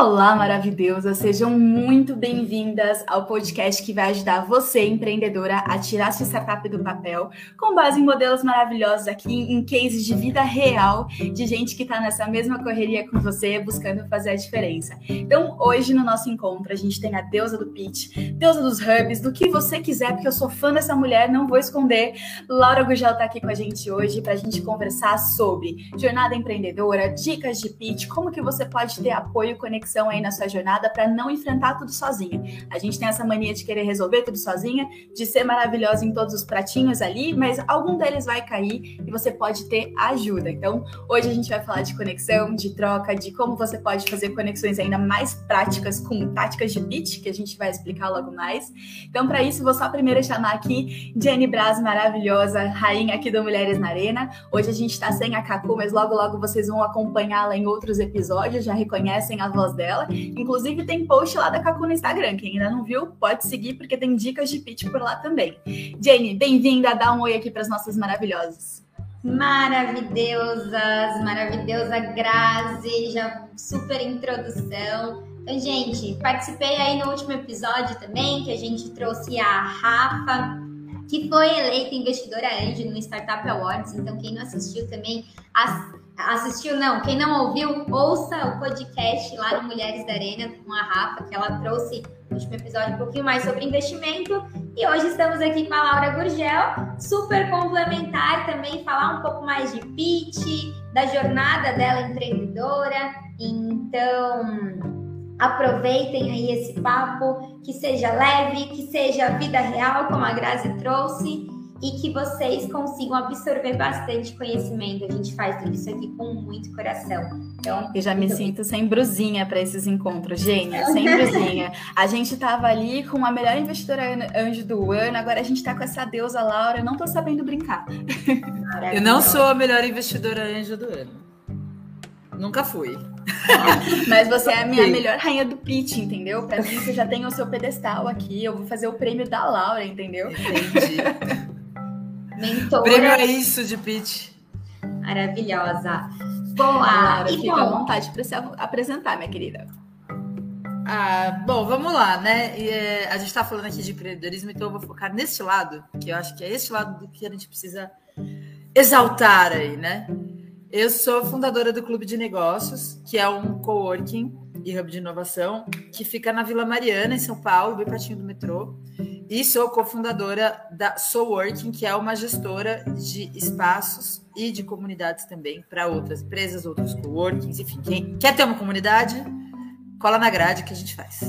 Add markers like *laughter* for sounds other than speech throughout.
Olá, maravilhosa! Sejam muito bem-vindas ao podcast que vai ajudar você, empreendedora, a tirar sua startup do papel, com base em modelos maravilhosos aqui, em cases de vida real, de gente que está nessa mesma correria com você, buscando fazer a diferença. Então, hoje no nosso encontro, a gente tem a deusa do pitch, deusa dos hubs, do que você quiser, porque eu sou fã dessa mulher, não vou esconder. Laura Gugel está aqui com a gente hoje para a gente conversar sobre jornada empreendedora, dicas de pitch, como que você pode ter apoio, conexão conexão aí na sua jornada para não enfrentar tudo sozinha. A gente tem essa mania de querer resolver tudo sozinha, de ser maravilhosa em todos os pratinhos ali, mas algum deles vai cair e você pode ter ajuda. Então, hoje a gente vai falar de conexão, de troca, de como você pode fazer conexões ainda mais práticas com táticas de pitch, que a gente vai explicar logo mais. Então, para isso, vou só primeiro chamar aqui Jenny Braz, maravilhosa, rainha aqui do Mulheres na Arena. Hoje a gente está sem a Cacu, mas logo logo vocês vão acompanhá-la em outros episódios, já reconhecem a voz voz dela. Inclusive, tem post lá da Cacu no Instagram. Quem ainda não viu, pode seguir, porque tem dicas de pitch por lá também. Jane, bem-vinda. Dá um oi aqui para as nossas maravilhosas. Maravilhosas, maravilhosa Grazi, já super introdução. Então, gente, participei aí no último episódio também, que a gente trouxe a Rafa, que foi eleita investidora anjo no Startup Awards. Então, quem não assistiu também, assistiu não, quem não ouviu, ouça o podcast lá no Mulheres da Arena com a Rafa, que ela trouxe no último episódio um pouquinho mais sobre investimento. E hoje estamos aqui com a Laura Gurgel, super complementar também, falar um pouco mais de pitch, da jornada dela empreendedora. Então, aproveitem aí esse papo, que seja leve, que seja vida real, como a Grazi trouxe, e que vocês consigam absorver bastante conhecimento. A gente faz tudo isso aqui com muito coração. Então, eu já me sinto sem brusinha para esses encontros, gênia, sem brusinha. A gente tava ali com a melhor investidora anjo do ano, agora a gente tá com essa deusa Laura, eu não tô sabendo brincar. Eu não sou a melhor investidora anjo do ano. Nunca fui. Mas você é a minha melhor rainha do pitch, entendeu? Pra mim, você já tem o seu pedestal aqui. Eu vou fazer o prêmio da Laura, entendeu? Entendi. Mentora. Prêmio é isso de pitch. Maravilhosa. Boa. Laura, e fica bom. à vontade para se apresentar, minha querida. Ah, bom, vamos lá, né? E, é, a gente está falando aqui de empreendedorismo, então eu vou focar nesse lado, que eu acho que é esse lado do que a gente precisa exaltar aí, né? Eu sou fundadora do Clube de Negócios, que é um coworking e hub de inovação que fica na Vila Mariana, em São Paulo, bem pertinho do metrô. E sou cofundadora da Soulworking, que é uma gestora de espaços e de comunidades também para outras empresas, outros coworkings, enfim. Quem quer ter uma comunidade, cola na grade que a gente faz.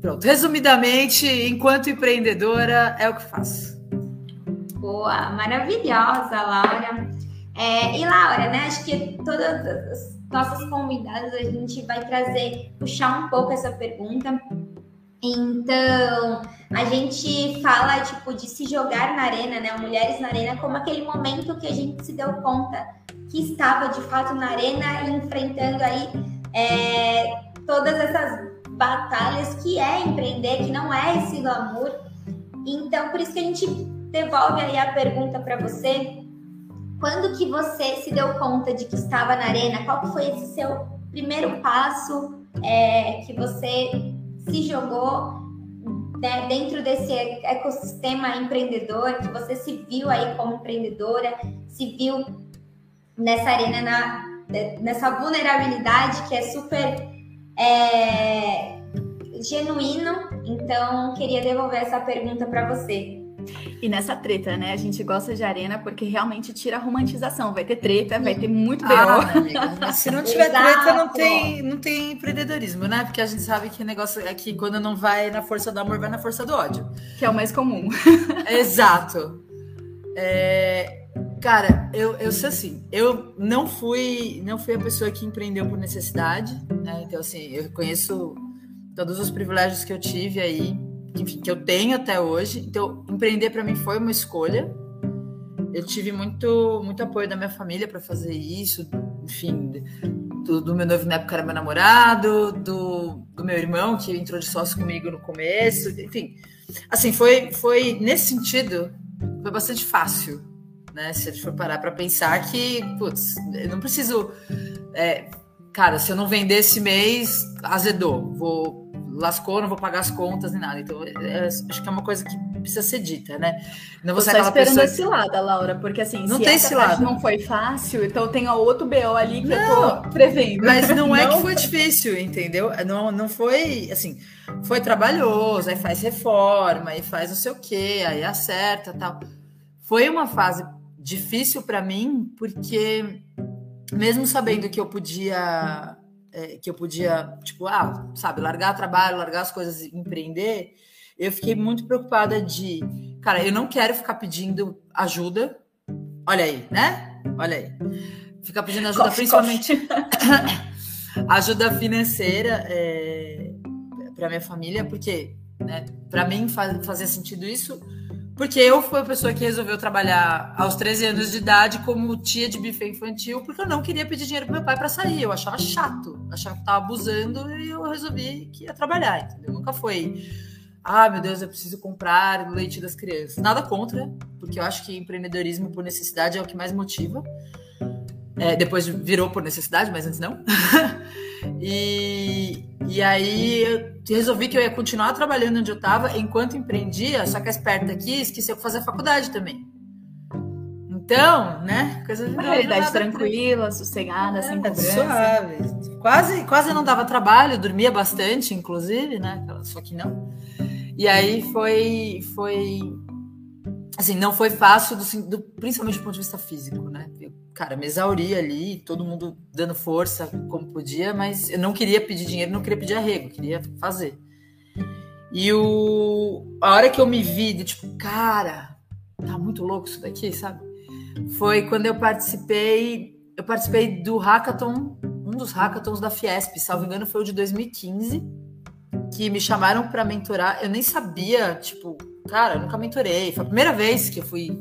Pronto, resumidamente, enquanto empreendedora, é o que faço. Boa, maravilhosa, Laura. É, e Laura, né? Acho que todas as nossas convidadas a gente vai trazer, puxar um pouco essa pergunta. Então, a gente fala tipo de se jogar na arena, né? Mulheres na arena, como aquele momento que a gente se deu conta que estava de fato na arena e enfrentando aí é, todas essas batalhas que é empreender, que não é esse glamour. Então, por isso que a gente devolve aí a pergunta para você quando que você se deu conta de que estava na arena? Qual que foi esse seu primeiro passo é, que você se jogou né, dentro desse ecossistema empreendedor, que você se viu aí como empreendedora, se viu nessa arena, na, nessa vulnerabilidade que é super é, genuíno. Então, queria devolver essa pergunta para você. E nessa treta, né? A gente gosta de arena porque realmente tira a romantização. Vai ter treta, vai ter muito B.O. Ah, se não tiver treta, não tem, não tem empreendedorismo, né? Porque a gente sabe que negócio é que quando não vai na força do amor, vai na força do ódio. Que é o mais comum. *laughs* Exato. É, cara, eu, eu sei assim, eu não fui, não fui a pessoa que empreendeu por necessidade, né? Então, assim, eu conheço todos os privilégios que eu tive aí enfim, que eu tenho até hoje. Então, empreender para mim foi uma escolha. Eu tive muito, muito apoio da minha família para fazer isso, enfim, do, do, meu noivo na época era meu namorado, do, do meu irmão que entrou de sócio comigo no começo, enfim. Assim, foi, foi nesse sentido, foi bastante fácil, né? Se a gente for parar para pensar que, putz, eu não preciso é, cara, se eu não vender esse mês, azedou, vou lascou, não vou pagar as contas nem nada. Então, é, acho que é uma coisa que precisa ser dita, né? Não você esperando pessoa... esse lado, Laura, porque assim, não tem esse lado. não foi fácil, então tem outro BO ali que não, eu tô prevendo. Mas não, não, é que foi difícil, entendeu? Não, não foi, assim, foi trabalhoso, aí faz reforma, aí faz não sei o quê, aí acerta tal. Foi uma fase difícil para mim, porque mesmo sabendo que eu podia é, que eu podia, tipo, ah, sabe, largar trabalho, largar as coisas e empreender, eu fiquei muito preocupada de, cara, eu não quero ficar pedindo ajuda. Olha aí, né? Olha aí. Ficar pedindo ajuda, principalmente *laughs* ajuda financeira é, para minha família, porque, né, para mim faz, fazia sentido isso porque eu fui a pessoa que resolveu trabalhar aos 13 anos de idade como tia de buffet infantil, porque eu não queria pedir dinheiro pro meu pai para sair. Eu achava chato, achava que tava abusando e eu resolvi que ia trabalhar, entendeu? Nunca foi, ah, meu Deus, eu preciso comprar leite das crianças. Nada contra, porque eu acho que empreendedorismo por necessidade é o que mais motiva. É, depois virou por necessidade, mas antes não. *laughs* e, e aí eu resolvi que eu ia continuar trabalhando onde eu estava enquanto empreendia, só que a esperta aqui esqueceu de fazer a faculdade também. Então, né? Coisa Uma realidade tranquila, sossegada, é, sem cobrança. Suave. Quase, quase não dava trabalho, dormia bastante, inclusive, né? Só que não. E aí foi, foi assim, não foi fácil, do, do, principalmente do ponto de vista físico, né? Eu, cara, me exauri ali, todo mundo dando força como podia, mas eu não queria pedir dinheiro, não queria pedir arrego, queria fazer. E o, a hora que eu me vi, de tipo, cara, tá muito louco isso daqui, sabe? Foi quando eu participei, eu participei do hackathon, um dos hackathons da Fiesp, salvo engano, foi o de 2015, que me chamaram para mentorar. Eu nem sabia, tipo, cara, eu nunca mentorei. Foi a primeira vez que eu fui,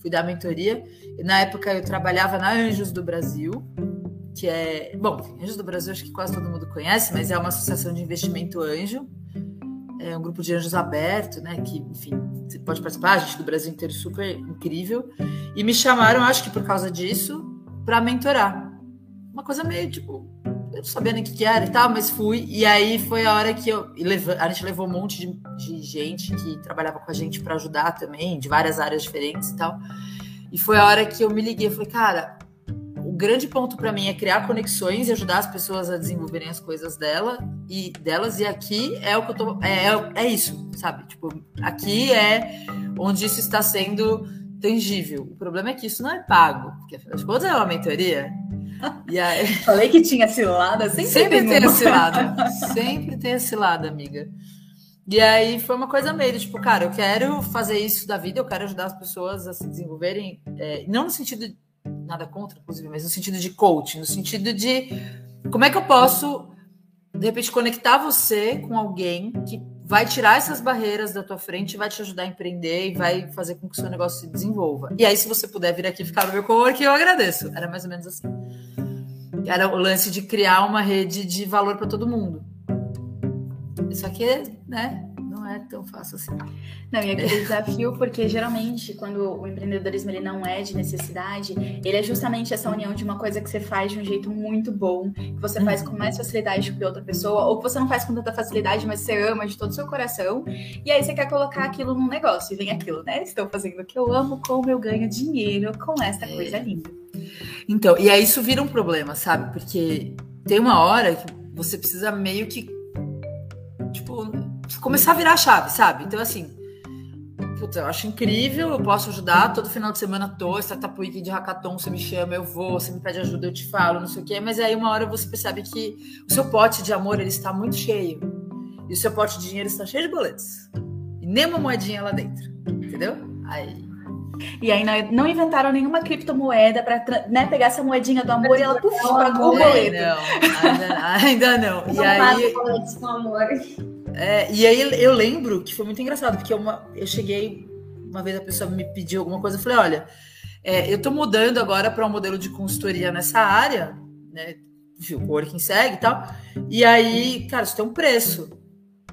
fui dar mentoria. Na época eu trabalhava na Anjos do Brasil, que é. Bom, Anjos do Brasil acho que quase todo mundo conhece, mas é uma associação de investimento anjo. É um grupo de anjos aberto, né? Que, enfim, você pode participar, a gente do Brasil inteiro super incrível. E me chamaram, acho que por causa disso, para mentorar. Uma coisa meio tipo, eu não sabia nem o que, que era e tal, mas fui. E aí foi a hora que eu. A gente levou um monte de, de gente que trabalhava com a gente para ajudar também, de várias áreas diferentes e tal. E foi a hora que eu me liguei. Eu falei, cara, o grande ponto para mim é criar conexões e ajudar as pessoas a desenvolverem as coisas dela e delas. E aqui é o que eu tô. É, é, é isso, sabe? Tipo, aqui é onde isso está sendo tangível. O problema é que isso não é pago, porque afinal de contas é uma mentoria. E aí... *laughs* Falei que tinha cilada, sempre, sempre tem, tem cilada. Sempre tem cilada, amiga. E aí foi uma coisa meio, tipo, cara, eu quero fazer isso da vida, eu quero ajudar as pessoas a se desenvolverem, é, não no sentido, de, nada contra, inclusive, mas no sentido de coaching, no sentido de como é que eu posso, de repente, conectar você com alguém que vai tirar essas barreiras da tua frente, vai te ajudar a empreender e vai fazer com que o seu negócio se desenvolva. E aí, se você puder vir aqui ficar no meu cowork, eu agradeço. Era mais ou menos assim. Era o lance de criar uma rede de valor para todo mundo. Isso aqui, né? É tão fácil assim. Não, e aquele desafio, porque geralmente quando o empreendedorismo ele não é de necessidade, ele é justamente essa união de uma coisa que você faz de um jeito muito bom, que você faz com mais facilidade que outra pessoa, ou que você não faz com tanta facilidade, mas você ama de todo o seu coração, e aí você quer colocar aquilo num negócio, e vem aquilo, né? Estou fazendo o que eu amo, como eu ganho dinheiro com essa é. coisa linda. Então, e aí isso vira um problema, sabe? Porque tem uma hora que você precisa meio que tipo, começar a virar a chave, sabe? Então, assim, puta, eu acho incrível, eu posso ajudar, todo final de semana tô, Startup Week de Hackathon, você me chama, eu vou, você me pede ajuda, eu te falo, não sei o quê, mas aí uma hora você percebe que o seu pote de amor, ele está muito cheio, e o seu pote de dinheiro está cheio de boletos, e nem uma moedinha lá dentro, entendeu? Aí... E aí não inventaram nenhuma criptomoeda para né, pegar essa moedinha do amor e ela puf, para o boleto. Não, ainda, ainda não. E aí, com amor. É, e aí eu lembro que foi muito engraçado, porque uma, eu cheguei, uma vez a pessoa me pediu alguma coisa, eu falei, olha, é, eu estou mudando agora para um modelo de consultoria nessa área, né? O Working segue e tal. E aí, cara, isso tem um preço.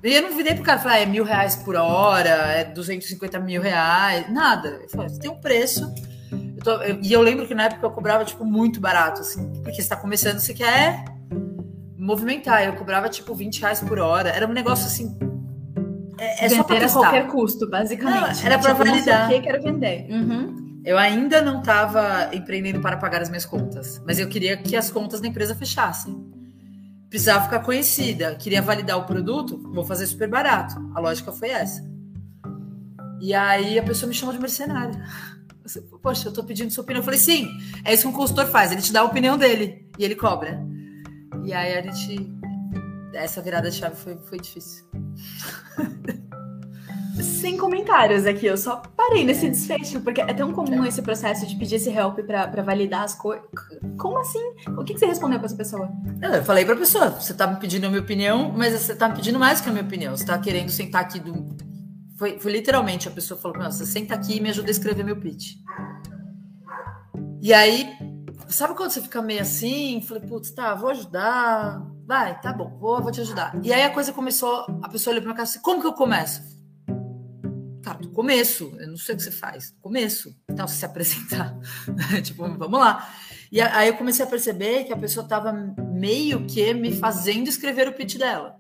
E eu não virei pro cara falar, ah, é mil reais por hora, é 250 mil reais, nada. Eu falei, tem um preço. Eu tô, e eu lembro que na época eu cobrava, tipo, muito barato, assim, porque você tá começando, você quer movimentar. Eu cobrava tipo 20 reais por hora. Era um negócio assim. É, é só para qualquer custo, basicamente. Não, era para tipo, validar. Não quero vender. Uhum. Eu ainda não estava empreendendo para pagar as minhas contas, mas eu queria que as contas da empresa fechassem. Precisava ficar conhecida, queria validar o produto, vou fazer super barato. A lógica foi essa. E aí a pessoa me chamou de mercenária. Poxa, eu tô pedindo sua opinião. Eu falei, sim, é isso que um consultor faz, ele te dá a opinião dele e ele cobra. E aí a gente. Essa virada de chave foi, foi difícil. *laughs* Sem comentários aqui, eu só parei nesse desfecho, porque é tão comum esse processo de pedir esse help para validar as coisas. Como assim? O que, que você respondeu para essa pessoa? Eu falei para a pessoa: você tá me pedindo a minha opinião, mas você tá me pedindo mais que a minha opinião. Você tá querendo sentar aqui do. Foi, foi literalmente a pessoa falou: você senta aqui e me ajuda a escrever meu pitch. E aí Sabe quando você fica meio assim? Falei, putz, tá, vou ajudar. Vai, tá bom, vou, vou te ajudar. E aí a coisa começou, a pessoa olhou pra minha casa assim, como que eu começo? Cara, do começo, eu não sei o que você faz, do começo. Então, se apresentar. *laughs* tipo, vamos lá. E aí eu comecei a perceber que a pessoa tava meio que me fazendo escrever o pitch dela.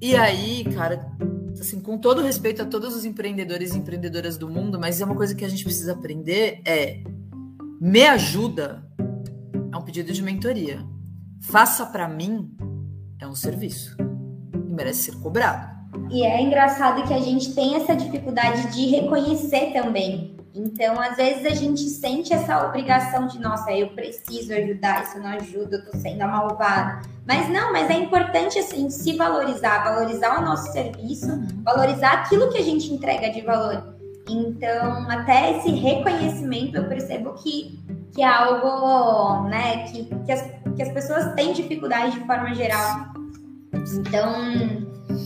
E aí, cara, assim, com todo respeito a todos os empreendedores e empreendedoras do mundo, mas é uma coisa que a gente precisa aprender é me ajuda é um pedido de mentoria. Faça para mim é um serviço e merece ser cobrado. E é engraçado que a gente tem essa dificuldade de reconhecer também. Então, às vezes a gente sente essa obrigação de, nossa, eu preciso ajudar, isso não ajuda, eu tô sendo malvada. Mas não, mas é importante assim se valorizar, valorizar o nosso serviço, valorizar aquilo que a gente entrega de valor. Então, até esse reconhecimento eu percebo que, que é algo né, que, que, as, que as pessoas têm dificuldade de forma geral. Então,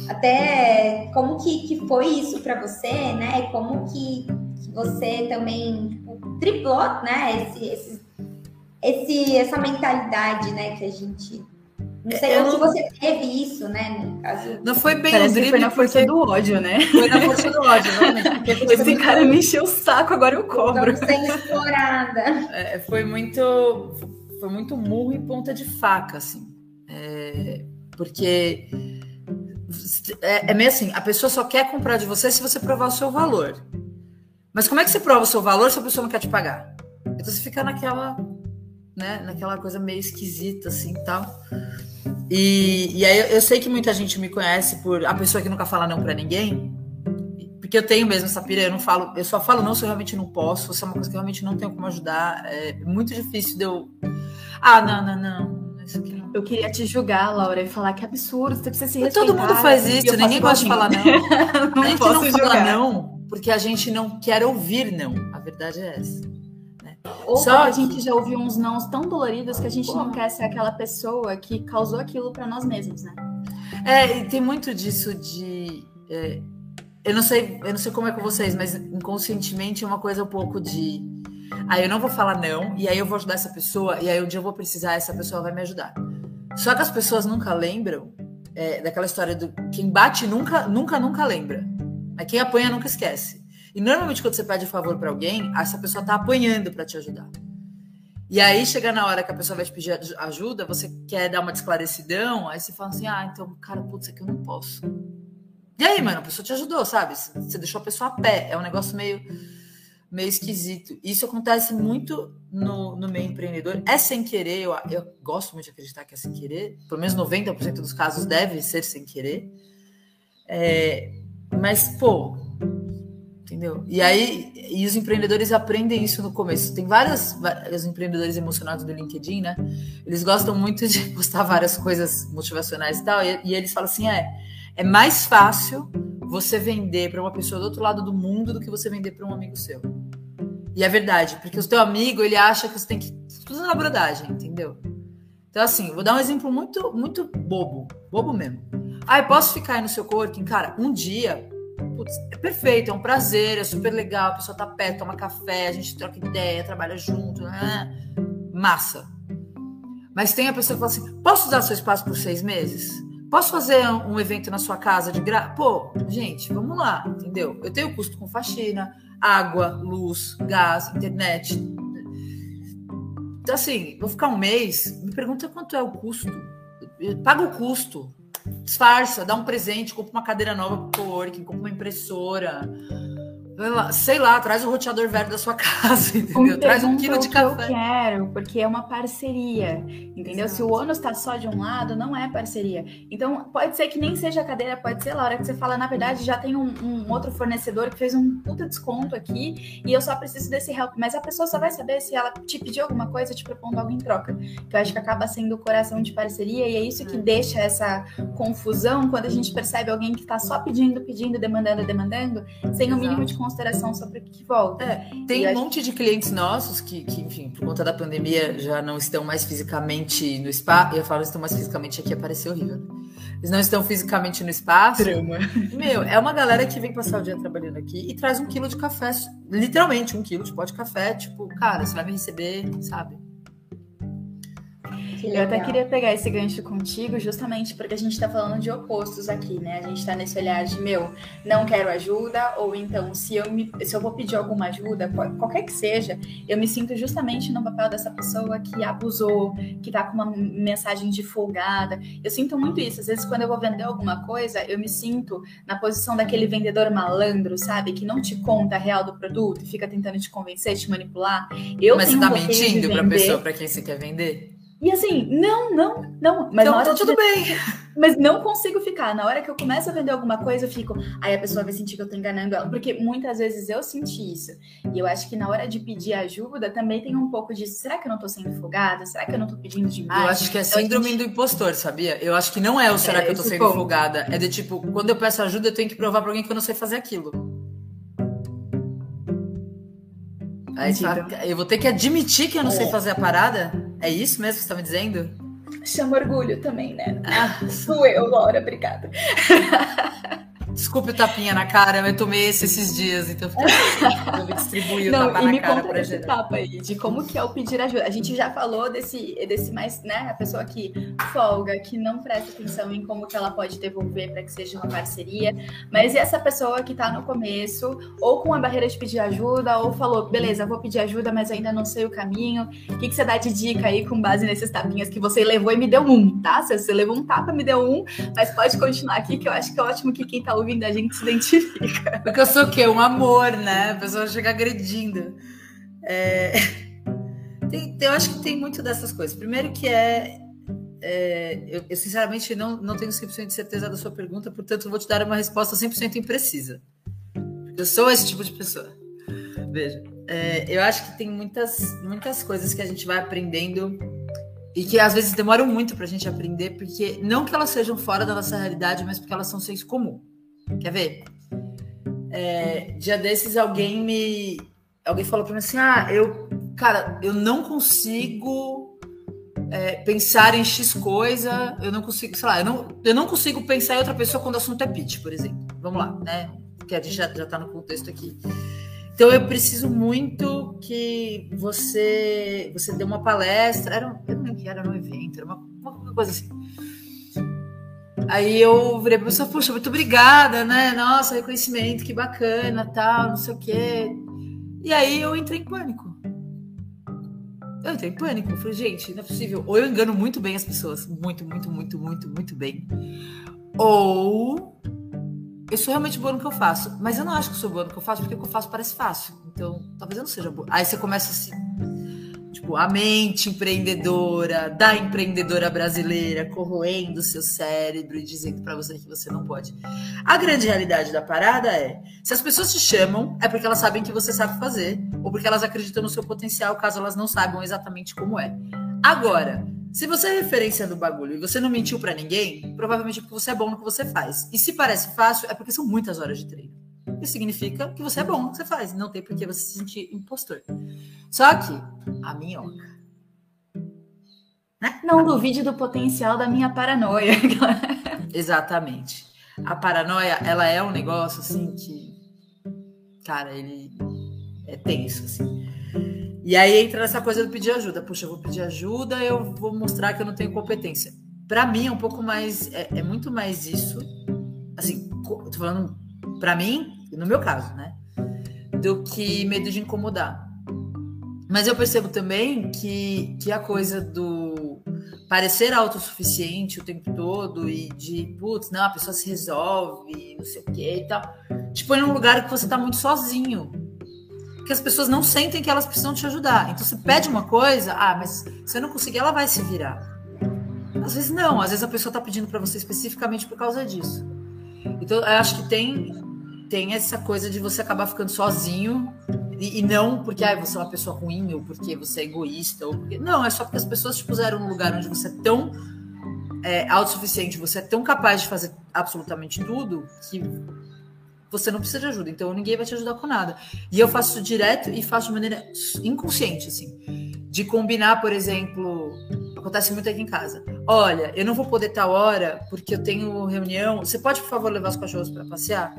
até como que, que foi isso para você, né? Como que, que você também tipo, triplou, né? Esse, esse, esse, essa mentalidade, né? Que a gente não sei eu... se você teve isso, né? No caso. Não foi bem Parece o drible. Foi na força porque... do ódio, né? Foi na força do ódio, realmente. Esse cara me encheu o saco, agora eu cobro. sendo explorada. É, foi muito. Foi muito murro e ponta de faca, assim. É, porque. É, é meio assim, a pessoa só quer comprar de você se você provar o seu valor. Mas como é que você prova o seu valor se a pessoa não quer te pagar? Então você fica naquela, né, naquela coisa meio esquisita assim, tal. E, e aí eu sei que muita gente me conhece por a pessoa que nunca fala não para ninguém, porque eu tenho mesmo essa pira, eu não falo, eu só falo não se eu realmente não posso, se é uma coisa que eu realmente não tenho como ajudar. É muito difícil de eu. Ah, não, não, não. Isso aqui não. Eu queria te julgar, Laura, e falar que absurdo, você precisa se respeitar. Todo mundo faz isso, ninguém gosta de falar não. *laughs* não a gente não julgar. fala não porque a gente não quer ouvir não. A verdade é essa. Ou Só que a gente já ouviu uns nãos tão doloridos que a gente não quer ser aquela pessoa que causou aquilo para nós mesmos, né? É, e tem muito disso de. É, eu não sei, eu não sei como é com vocês, mas inconscientemente é uma coisa um pouco de. Aí eu não vou falar não, e aí eu vou ajudar essa pessoa, e aí um dia eu vou precisar, essa pessoa vai me ajudar. Só que as pessoas nunca lembram é, daquela história do quem bate nunca, nunca, nunca lembra. Mas quem apanha nunca esquece. E normalmente quando você pede favor para alguém, essa pessoa está apanhando para te ajudar. E aí chega na hora que a pessoa vai te pedir ajuda, você quer dar uma esclarecidão, aí você fala assim: "Ah, então, cara, putz, que eu não posso". E aí, mano, a pessoa te ajudou, sabe? Você deixou a pessoa a pé. É um negócio meio meio esquisito. Isso acontece muito no, no meio empreendedor. É sem querer, eu, eu gosto muito de acreditar que é sem querer. Pelo menos 90% dos casos deve ser sem querer. É, mas, pô, entendeu? E aí, e os empreendedores aprendem isso no começo. Tem vários, vários empreendedores emocionados do LinkedIn, né? Eles gostam muito de *laughs* postar várias coisas motivacionais e tal, e, e eles falam assim: é, é mais fácil você vender para uma pessoa do outro lado do mundo do que você vender para um amigo seu. E é verdade, porque o teu amigo, ele acha que você tem que. Tudo na brodagem, entendeu? Então, assim, vou dar um exemplo muito, muito bobo, bobo mesmo. Ah, eu posso ficar aí no seu coworking? Cara, um dia putz, é perfeito, é um prazer, é super legal, a pessoa tá perto, toma café, a gente troca ideia, trabalha junto, né? massa. Mas tem a pessoa que fala assim: posso usar seu espaço por seis meses? Posso fazer um evento na sua casa de graça? Pô, gente, vamos lá, entendeu? Eu tenho custo com faxina, água, luz, gás, internet. Então, assim, vou ficar um mês, me pergunta quanto é o custo paga o custo. Disfarça, dá um presente, compra uma cadeira nova pro coworking, compra uma impressora sei lá, traz o roteador velho da sua casa, *laughs* entendeu? Traz um quilo de café. eu quero, porque é uma parceria, entendeu? Exato. Se o ônus está só de um lado, não é parceria. Então, pode ser que nem seja a cadeira, pode ser, Laura, que você fala, na verdade, já tem um, um, outro fornecedor que fez um puta desconto aqui e eu só preciso desse help. Mas a pessoa só vai saber se ela te pediu alguma coisa, te propondo algo em troca. Que eu acho que acaba sendo o coração de parceria e é isso que é. deixa essa confusão quando a gente percebe alguém que está só pedindo, pedindo, demandando, demandando, sem o mínimo de consideração sobre o que volta. É, tem e um monte de clientes nossos que, que, enfim, por conta da pandemia já não estão mais fisicamente no espaço. Eu falo estão mais fisicamente aqui, apareceu horrível. Né? Eles não estão fisicamente no espaço. Drama. Meu, é uma galera que vem passar o dia trabalhando aqui e traz um quilo de café, literalmente um quilo de pó de café. Tipo, cara, você vai me receber, sabe? Eu até queria pegar esse gancho contigo, justamente porque a gente está falando de opostos aqui, né? A gente está nesse olhar de meu, não quero ajuda, ou então, se eu, me, se eu vou pedir alguma ajuda, qualquer que seja, eu me sinto justamente no papel dessa pessoa que abusou, que tá com uma mensagem de folgada. Eu sinto muito isso. Às vezes, quando eu vou vender alguma coisa, eu me sinto na posição daquele vendedor malandro, sabe? Que não te conta a real do produto e fica tentando te convencer, te manipular. Eu Mas você tá mentindo para a pessoa para quem você quer vender? E assim, não, não, não. Mas então, tá tudo de... bem. Mas não consigo ficar. Na hora que eu começo a vender alguma coisa, eu fico. Aí a pessoa vai sentir que eu tô enganando ela. Porque muitas vezes eu senti isso. E eu acho que na hora de pedir ajuda também tem um pouco de. Será que eu não tô sendo folgada? Será que eu não tô pedindo demais? Eu acho que é então, síndrome gente... do impostor, sabia? Eu acho que não é o será é, que eu tô sendo ponto. folgada. É de tipo, quando eu peço ajuda, eu tenho que provar pra alguém que eu não sei fazer aquilo. Aí eu vou ter que admitir que eu não é. sei fazer a parada? É isso mesmo que você tá me dizendo? Chama orgulho também, né? Ah, sou eu, Laura, obrigada. *laughs* Desculpe o tapinha na cara, eu tomei esse esses dias, então eu vou distribuir o Não, tapa e na me cara conta esse tapa aí, de como que é o pedir ajuda. A gente já falou desse, desse mais, né, a pessoa que folga, que não presta atenção em como que ela pode devolver para que seja uma parceria, mas e essa pessoa que tá no começo, ou com a barreira de pedir ajuda, ou falou, beleza, vou pedir ajuda, mas ainda não sei o caminho, o que, que você dá de dica aí com base nesses tapinhas que você levou e me deu um, tá? Se você levou um tapa, me deu um, mas pode continuar aqui, que eu acho que é ótimo que quem tá ouvindo ouvindo a gente se identifica. *laughs* Porque eu sou o quê? Um amor, né? A pessoa chega agredindo. É... *laughs* Tem, eu acho que tem muito dessas coisas. Primeiro que é. é eu, eu, sinceramente não, não tenho 100% de certeza da sua pergunta, portanto, vou te dar uma resposta 100% imprecisa. Eu sou esse tipo de pessoa. Veja, é, eu acho que tem muitas, muitas coisas que a gente vai aprendendo e que às vezes demoram muito para a gente aprender, porque não que elas sejam fora da nossa realidade, mas porque elas são senso comum. Quer ver? É, dia desses alguém me. Alguém falou pra mim assim: ah, eu. Cara, eu não consigo é, pensar em X coisa, eu não consigo, sei lá, eu não, eu não consigo pensar em outra pessoa quando o assunto é pitch, por exemplo. Vamos lá, né? Porque a gente já, já tá no contexto aqui. Então eu preciso muito que você você dê uma palestra, era, eu não lembro que era no evento, era uma, uma coisa assim. Aí eu virei pra pessoa, poxa, muito obrigada, né? Nossa, reconhecimento, que bacana, tal, não sei o quê. E aí eu entrei em pânico. Eu entrei em pânico. Falei, gente, não é possível. Ou eu engano muito bem as pessoas. Muito, muito, muito, muito, muito bem. Ou eu sou realmente boa no que eu faço. Mas eu não acho que sou boa no que eu faço, porque o que eu faço parece fácil. Então, talvez eu não seja boa. Aí você começa assim Tipo, a mente empreendedora da empreendedora brasileira corroendo seu cérebro e dizendo para você que você não pode. A grande realidade da parada é: se as pessoas te chamam, é porque elas sabem que você sabe fazer, ou porque elas acreditam no seu potencial, caso elas não saibam exatamente como é. Agora, se você é referência do bagulho e você não mentiu para ninguém, provavelmente é porque você é bom no que você faz. E se parece fácil, é porque são muitas horas de treino. Isso significa que você é bom no que você faz. Não tem por que você se sentir impostor. Só que a minhoca. Né? Não duvide do potencial da minha paranoia. *laughs* Exatamente. A paranoia, ela é um negócio assim que. Cara, ele é tenso, assim. E aí entra nessa coisa do pedir ajuda. Puxa, eu vou pedir ajuda, eu vou mostrar que eu não tenho competência. Para mim é um pouco mais. É, é, muito mais isso. Assim, tô falando para mim, no meu caso, né? Do que medo de incomodar. Mas eu percebo também que, que a coisa do parecer autossuficiente o tempo todo e de, putz, não, a pessoa se resolve, não sei o que e tal, te põe num lugar que você tá muito sozinho. Que as pessoas não sentem que elas precisam te ajudar. Então você pede uma coisa, ah, mas se eu não conseguir, ela vai se virar. Às vezes não, às vezes a pessoa tá pedindo para você especificamente por causa disso. Então eu acho que tem tem essa coisa de você acabar ficando sozinho e, e, não porque ah, você é uma pessoa ruim ou porque você é egoísta. Ou porque... Não, é só porque as pessoas te puseram num lugar onde você é tão é, autossuficiente, você é tão capaz de fazer absolutamente tudo que você não precisa de ajuda. Então ninguém vai te ajudar com nada. E eu faço isso direto e faço de maneira inconsciente, assim. De combinar, por exemplo, acontece muito aqui em casa. Olha, eu não vou poder tal hora porque eu tenho reunião. Você pode, por favor, levar os cachorros para passear?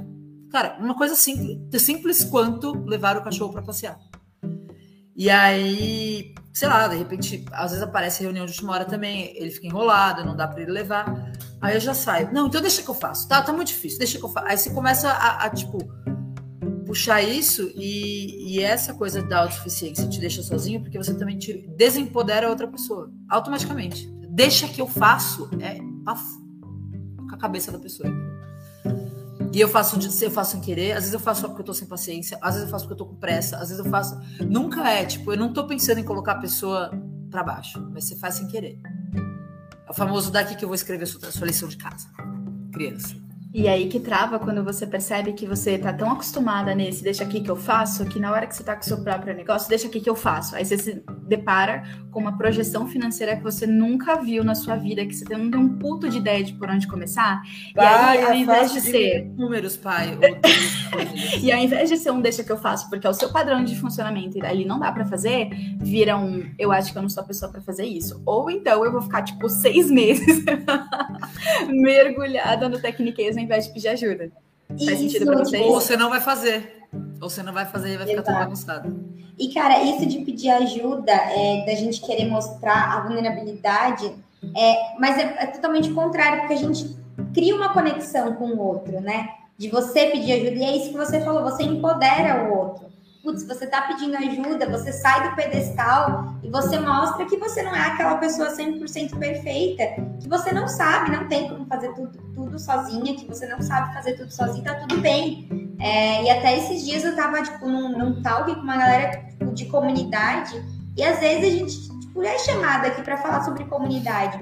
Cara, uma coisa simples, simples quanto levar o cachorro para passear. E aí, sei lá, de repente, às vezes aparece reunião de última hora também, ele fica enrolado, não dá para ele levar. Aí eu já saio. Não, então deixa que eu faço. Tá, tá muito difícil, deixa que eu faço. Aí você começa a, a tipo, puxar isso e, e, essa coisa da autossuficiência te deixa sozinho, porque você também te desempodera a outra pessoa, automaticamente. Deixa que eu faço, é paf, com a cabeça da pessoa. E eu faço, eu faço sem querer, às vezes eu faço só porque eu tô sem paciência, às vezes eu faço porque eu tô com pressa, às vezes eu faço. Nunca é, tipo, eu não tô pensando em colocar a pessoa para baixo, mas você faz sem querer. É o famoso daqui que eu vou escrever a sua, a sua lição de casa. Criança. E aí que trava quando você percebe que você tá tão acostumada nesse deixa aqui que eu faço, que na hora que você tá com o seu próprio negócio, deixa aqui que eu faço. Aí você se depara com uma projeção financeira que você nunca viu na sua vida, que você não tem um puto de ideia de por onde começar. E aí, ao invés de ser. Números, pai. *laughs* e ao invés de ser um deixa que eu faço, porque é o seu padrão de funcionamento e ali não dá para fazer, vira um eu acho que eu não sou a pessoa para fazer isso. Ou então eu vou ficar, tipo, seis meses *laughs* mergulhada no Techniquez ao invés de pedir ajuda. Faz isso, sentido pra vocês? Ou você não vai fazer. Ou você não vai fazer e vai ficar Exato. tudo bagunçado. E, cara, isso de pedir ajuda, é, da gente querer mostrar a vulnerabilidade, é, mas é, é totalmente contrário, porque a gente cria uma conexão com o outro, né? De você pedir ajuda. E é isso que você falou, você empodera o outro putz, você tá pedindo ajuda, você sai do pedestal e você mostra que você não é aquela pessoa 100% perfeita, que você não sabe, não tem como fazer tudo, tudo sozinha, que você não sabe fazer tudo sozinha, tá tudo bem. É, e até esses dias eu tava, tipo, num, num talk com uma galera tipo, de comunidade e às vezes a gente, tipo, é chamada aqui para falar sobre comunidade.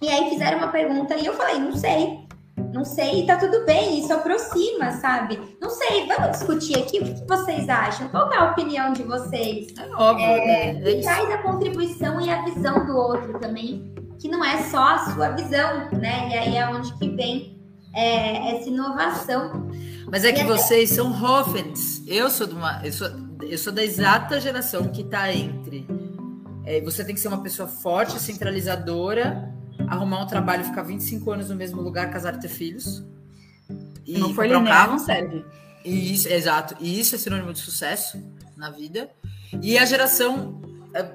E aí fizeram uma pergunta e eu falei, não sei. Não sei, tá tudo bem, isso aproxima, sabe? Não sei, vamos discutir aqui o que vocês acham? Qual é a opinião de vocês? É óbvio, é, né? E traz a contribuição e a visão do outro também, que não é só a sua visão, né? E aí é onde que vem é, essa inovação. Mas é que vocês são Hoffens. Eu sou de uma, eu sou, eu sou da exata geração que tá entre. É, você tem que ser uma pessoa forte, centralizadora arrumar um trabalho, ficar 25 anos no mesmo lugar, casar e ter filhos. E não for linear, um carro. não serve. E isso, exato. E isso é sinônimo de sucesso na vida. E a geração.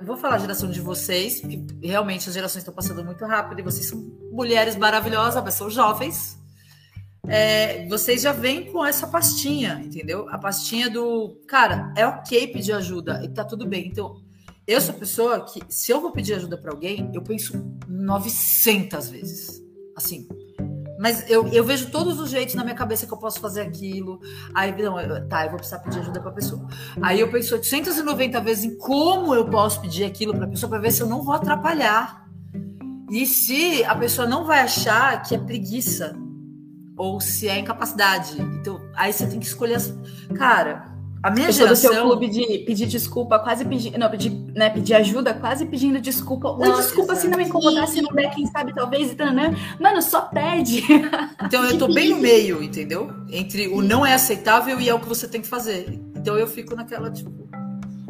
Vou falar a geração de vocês, que realmente as gerações estão passando muito rápido e vocês são mulheres maravilhosas, mas são jovens. É, vocês já vêm com essa pastinha, entendeu? A pastinha do cara, é ok pedir ajuda e tá tudo bem. Então, eu sou a pessoa que, se eu vou pedir ajuda para alguém, eu penso 900 vezes. Assim. Mas eu, eu vejo todos os jeitos na minha cabeça que eu posso fazer aquilo. Aí, não, eu, tá, eu vou precisar pedir ajuda para a pessoa. Aí eu penso 890 vezes em como eu posso pedir aquilo para a pessoa para ver se eu não vou atrapalhar. E se a pessoa não vai achar que é preguiça ou se é incapacidade. Então, aí você tem que escolher. As... Cara, a minha Pessoa geração... do seu clube de pedir desculpa, quase pedir, não, pedir, né, pedir ajuda, quase pedindo desculpa. Ou desculpa exato. se não me incomodar, se não der, quem sabe, talvez, né? Mano, só pede. *laughs* Então eu tô bem no meio, entendeu? Entre o não é aceitável e é o que você tem que fazer. Então eu fico naquela, tipo...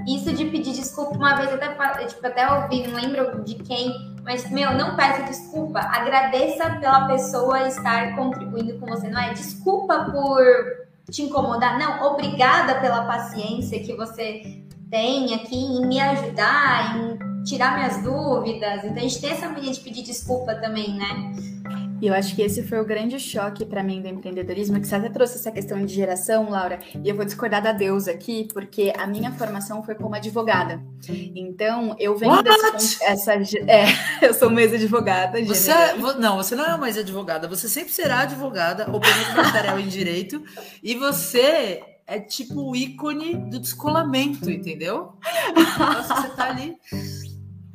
Isso de pedir desculpa, uma vez até, tipo, até ouvi, não lembro de quem, mas, meu, não peça desculpa. Agradeça pela pessoa estar contribuindo com você. Não é desculpa por te incomodar. Não, obrigada pela paciência que você tem aqui em me ajudar, em tirar minhas dúvidas. Então a gente tem essa mania de pedir desculpa também, né? E eu acho que esse foi o grande choque para mim do empreendedorismo, que você até trouxe essa questão de geração, Laura, e eu vou discordar da Deus aqui, porque a minha formação foi como advogada. Então, eu venho dessa, essa é, *laughs* eu sou uma ex-advogada. Você é, não, você não é uma ex-advogada, você sempre será advogada, ou pelo bacharel em direito, e você é tipo o ícone do descolamento, entendeu? Nossa, você tá ali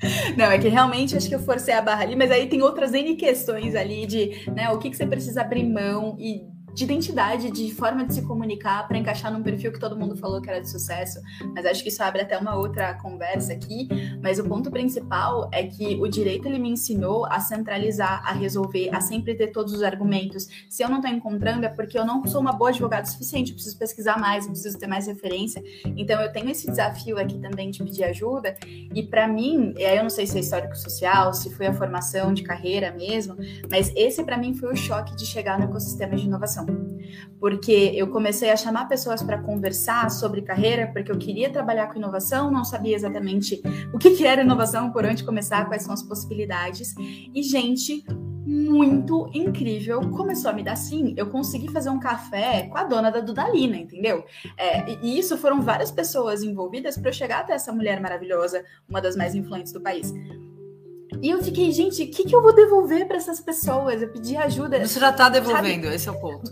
*laughs* não, é que realmente acho que eu forcei a barra ali, mas aí tem outras N questões ali de né, o que, que você precisa abrir mão e de identidade, de forma de se comunicar para encaixar num perfil que todo mundo falou que era de sucesso. Mas acho que isso abre até uma outra conversa aqui. Mas o ponto principal é que o direito ele me ensinou a centralizar, a resolver, a sempre ter todos os argumentos. Se eu não estou encontrando é porque eu não sou uma boa advogada o suficiente, eu preciso pesquisar mais, eu preciso ter mais referência. Então eu tenho esse desafio aqui também de pedir ajuda. E para mim, eu não sei se é histórico social, se foi a formação de carreira mesmo, mas esse para mim foi o choque de chegar no ecossistema de inovação porque eu comecei a chamar pessoas para conversar sobre carreira, porque eu queria trabalhar com inovação, não sabia exatamente o que, que era inovação, por onde começar, quais são as possibilidades, e gente muito incrível começou a me dar sim. Eu consegui fazer um café com a dona da Dudalina, entendeu? É, e isso foram várias pessoas envolvidas para eu chegar até essa mulher maravilhosa, uma das mais influentes do país. E eu fiquei, gente, o que, que eu vou devolver para essas pessoas? Eu pedi ajuda. Você já está devolvendo, sabe? esse é o ponto.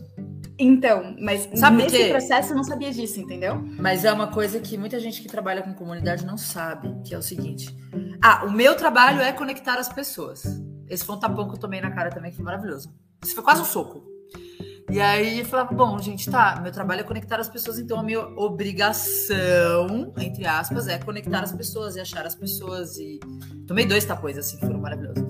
Então, mas Sabe nesse processo eu não sabia disso, entendeu? Mas é uma coisa que muita gente que trabalha com comunidade não sabe, que é o seguinte. Ah, o meu trabalho é conectar as pessoas. Esse foi um tapão que eu tomei na cara também, que foi maravilhoso. Isso foi quase um soco. E aí falava, bom, gente, tá, meu trabalho é conectar as pessoas, então a minha obrigação, entre aspas, é conectar as pessoas e achar as pessoas. E tomei dois tapões, assim, que foram maravilhosos.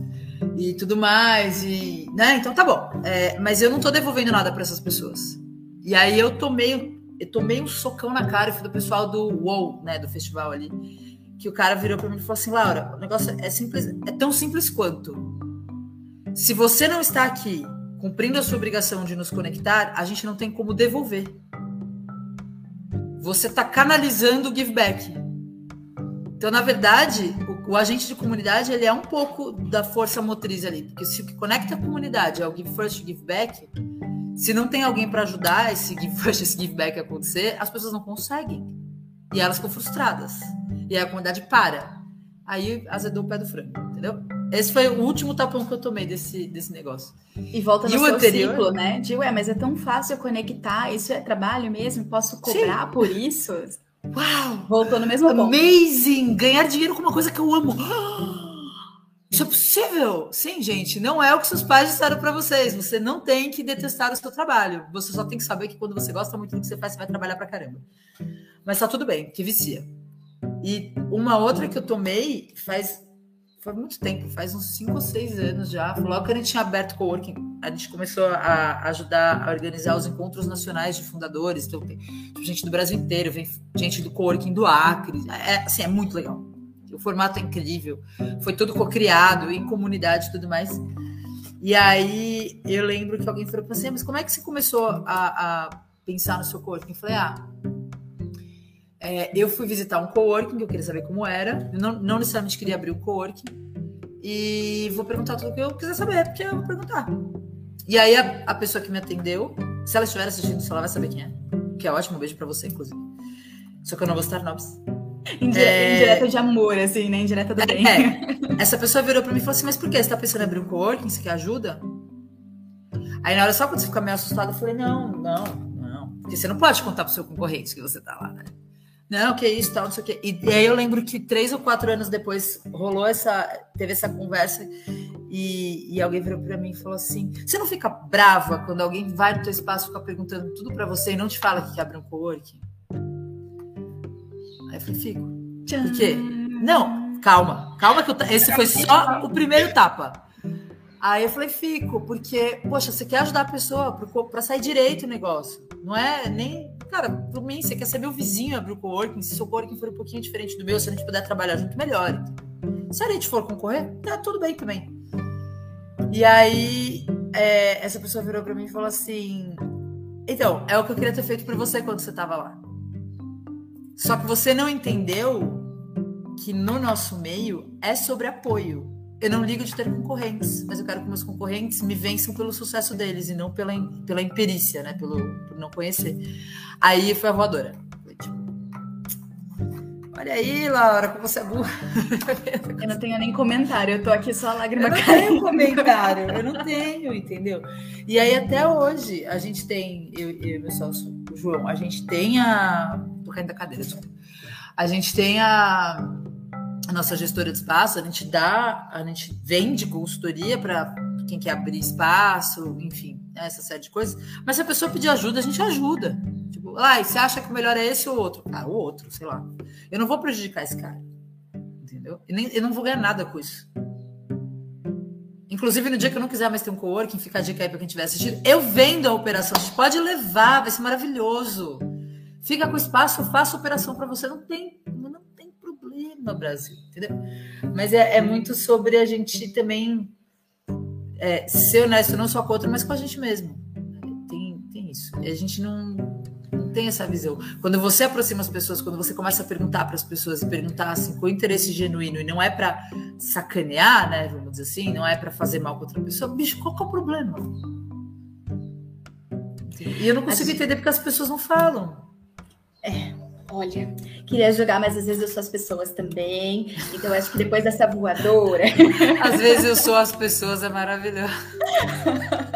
E tudo mais, e. né? Então tá bom. É, mas eu não tô devolvendo nada para essas pessoas. E aí eu tomei, eu tomei um socão na cara, foi do pessoal do UOL, né, do festival ali. Que o cara virou para mim e falou assim: Laura, o negócio é simples, é tão simples quanto. Se você não está aqui cumprindo a sua obrigação de nos conectar, a gente não tem como devolver. Você está canalizando o give back. Então, na verdade, o, o, agente de comunidade ele é um pouco da força motriz ali, porque se o que conecta a comunidade é o give first, give back, se não tem alguém para ajudar esse give first, *laughs* esse give back acontecer, as pessoas não conseguem e elas ficam frustradas e aí a comunidade para. Aí azedou o pé do frango, entendeu? Esse foi o último tapão que eu tomei desse, desse negócio. E volta no e seu anterior... ciclo, né? De, ué, mas é tão fácil conectar, isso é trabalho mesmo, posso cobrar Sim. por isso? Uau! Voltou no mesmo ponto. Amazing! Ganhar dinheiro com uma coisa que eu amo. *gasps* Isso é possível? Sim, gente, não é o que seus pais disseram para vocês. Você não tem que detestar o seu trabalho. Você só tem que saber que quando você gosta muito do que você faz, você vai trabalhar pra caramba. Mas tá tudo bem, que vicia. E uma outra que eu tomei faz foi muito tempo, faz uns 5 ou 6 anos já. Logo que a gente tinha aberto coworking, a gente começou a ajudar a organizar os encontros nacionais de fundadores. Então, tem tipo, gente do Brasil inteiro, vem gente do coworking do Acre. É, assim, é muito legal. O formato é incrível. Foi todo co-criado, em comunidade e tudo mais. E aí eu lembro que alguém falou para você, mas como é que você começou a, a pensar no seu coworking? Eu falei, ah, é, eu fui visitar um coworking, eu queria saber como era. Eu não, não necessariamente queria abrir o um coworking. E vou perguntar tudo o que eu quiser saber, porque eu vou perguntar. E aí a, a, pessoa que me atendeu, se ela estiver assistindo, ela vai saber quem é. Que é ótimo, um beijo pra você, inclusive. Só que eu não vou citar nomes. Indire é... Indireta de amor, assim, né? Indireta do bem. É. *laughs* Essa pessoa virou pra mim e falou assim: Mas por que? Você tá pensando em abrir um coworking? Você quer ajuda? Aí na hora, só quando você fica meio assustado, eu falei: Não, não, não. Porque você não pode contar pro seu concorrente que você tá lá, né? Não, que isso, tal, não sei o quê. E, e aí eu lembro que três ou quatro anos depois rolou essa, teve essa conversa e, e alguém virou para mim e falou assim: Você não fica brava quando alguém vai no teu espaço ficar perguntando tudo para você e não te fala que quer abrir um coworking? Aí eu falei: Fico. Por quê? Não, calma, calma que eu, esse foi só o primeiro tapa. Aí eu falei: Fico, porque, poxa, você quer ajudar a pessoa para sair direito o negócio. Não é nem Cara, por mim, você quer ser meu vizinho abrir o coworking, se o seu coworking for um pouquinho diferente do meu, se a gente puder trabalhar junto, melhor. Se a gente for concorrer, tá tudo bem também. E aí, é, essa pessoa virou para mim e falou assim: Então, é o que eu queria ter feito por você quando você tava lá. Só que você não entendeu que no nosso meio é sobre apoio. Eu não ligo de ter concorrentes, mas eu quero que meus concorrentes me vençam pelo sucesso deles e não pela, pela imperícia, né? Pelo, por não conhecer. Aí foi a voadora. Foi tipo, Olha aí, Laura, como você é burra. Eu não tenho nem comentário, eu tô aqui só a lágrima eu não caindo. tenho comentário, eu não tenho, entendeu? E aí até hoje a gente tem, eu, e meu sócio, o João, a gente tem a. Tô caindo da cadeira, desculpa. A gente tem a a nossa gestora de espaço, a gente dá, a gente vende consultoria para quem quer abrir espaço, enfim, né, essa série de coisas. Mas se a pessoa pedir ajuda, a gente ajuda. Tipo, ah, você acha que o melhor é esse ou outro? Ah, o outro, sei lá. Eu não vou prejudicar esse cara. Entendeu? Eu, nem, eu não vou ganhar nada com isso. Inclusive, no dia que eu não quiser mais ter um coworking, fica a dica aí para quem estiver assistindo, eu vendo a operação. Gente pode levar, vai ser maravilhoso. Fica com espaço, eu faço operação para você. Não tem no Brasil, entendeu? Mas é, é muito sobre a gente também é, ser honesto, não só com o outro, mas com a gente mesmo. Tem, tem isso. E a gente não, não tem essa visão. Quando você aproxima as pessoas, quando você começa a perguntar para as pessoas e perguntar assim, com interesse genuíno, e não é para sacanear, né? Vamos dizer assim, não é para fazer mal com outra pessoa, bicho, qual que é o problema? E eu não consigo entender porque as pessoas não falam. É, Olha, queria jogar, mas às vezes eu sou as pessoas também. Então acho que depois dessa voadora. Às vezes eu sou as pessoas, é maravilhoso. *laughs*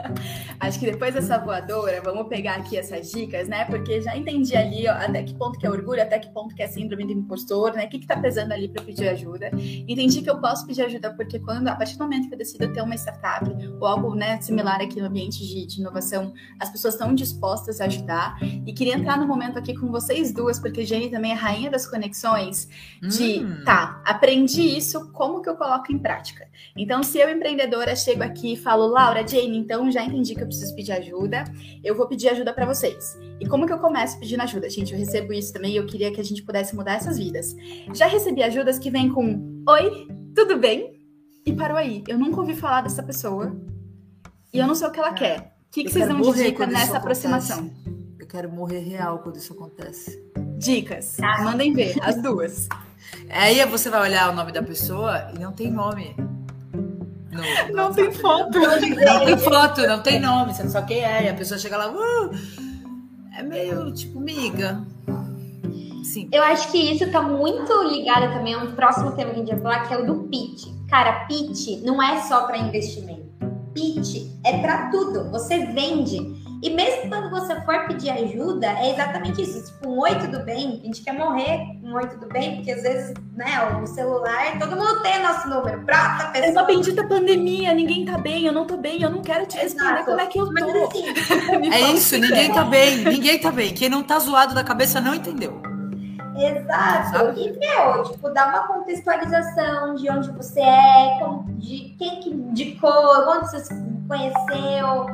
Acho que depois dessa voadora, vamos pegar aqui essas dicas, né? Porque já entendi ali ó, até que ponto que é orgulho, até que ponto que é síndrome do impostor, né? O que, que tá pesando ali para pedir ajuda. Entendi que eu posso pedir ajuda porque quando, a partir do momento que eu decido ter uma startup ou algo né, similar aqui no ambiente de, de inovação, as pessoas estão dispostas a ajudar. E queria entrar no momento aqui com vocês duas, porque Jenny também é rainha das conexões, de hum. tá, aprendi isso, como que eu coloco em prática? Então, se eu, empreendedora, chego aqui e falo, Laura, Jane, então já entendi que eu preciso pedir ajuda, eu vou pedir ajuda para vocês. E como que eu começo pedindo ajuda? Gente, eu recebo isso também e eu queria que a gente pudesse mudar essas vidas. Já recebi ajudas que vêm com Oi, tudo bem? E parou aí. Eu nunca ouvi falar dessa pessoa e eu não sei o que ela quer. O que, que vocês dão de dica nessa aproximação? Eu quero morrer real quando isso acontece. Dicas. Mandem ver, as duas. Aí você vai olhar o nome da pessoa e não tem nome. No, no não tem foto. Não tem foto, não tem nome, você não sabe quem é. E a pessoa chega lá, uh, é meio tipo miga. Sim. Eu acho que isso tá muito ligado também a um próximo tema que a gente vai falar, que é o do pitch. Cara, pitch não é só para investimento. Pitch é para tudo. Você vende. E mesmo quando você for pedir ajuda, é exatamente isso. Tipo, um oi, tudo bem? A gente quer morrer um oi, tudo bem? Porque às vezes, né, o celular, todo mundo tem nosso número. Prata, pessoa. É uma bendita pandemia, ninguém tá bem, eu não tô bem, eu não quero te responder Exato. como é que eu tô. Mas, assim, *laughs* é isso, ninguém tá bem, ninguém tá bem. Quem não tá zoado da cabeça não entendeu. Exato. E, meu, tipo, dá uma contextualização de onde você é, de quem que indicou, onde você se conheceu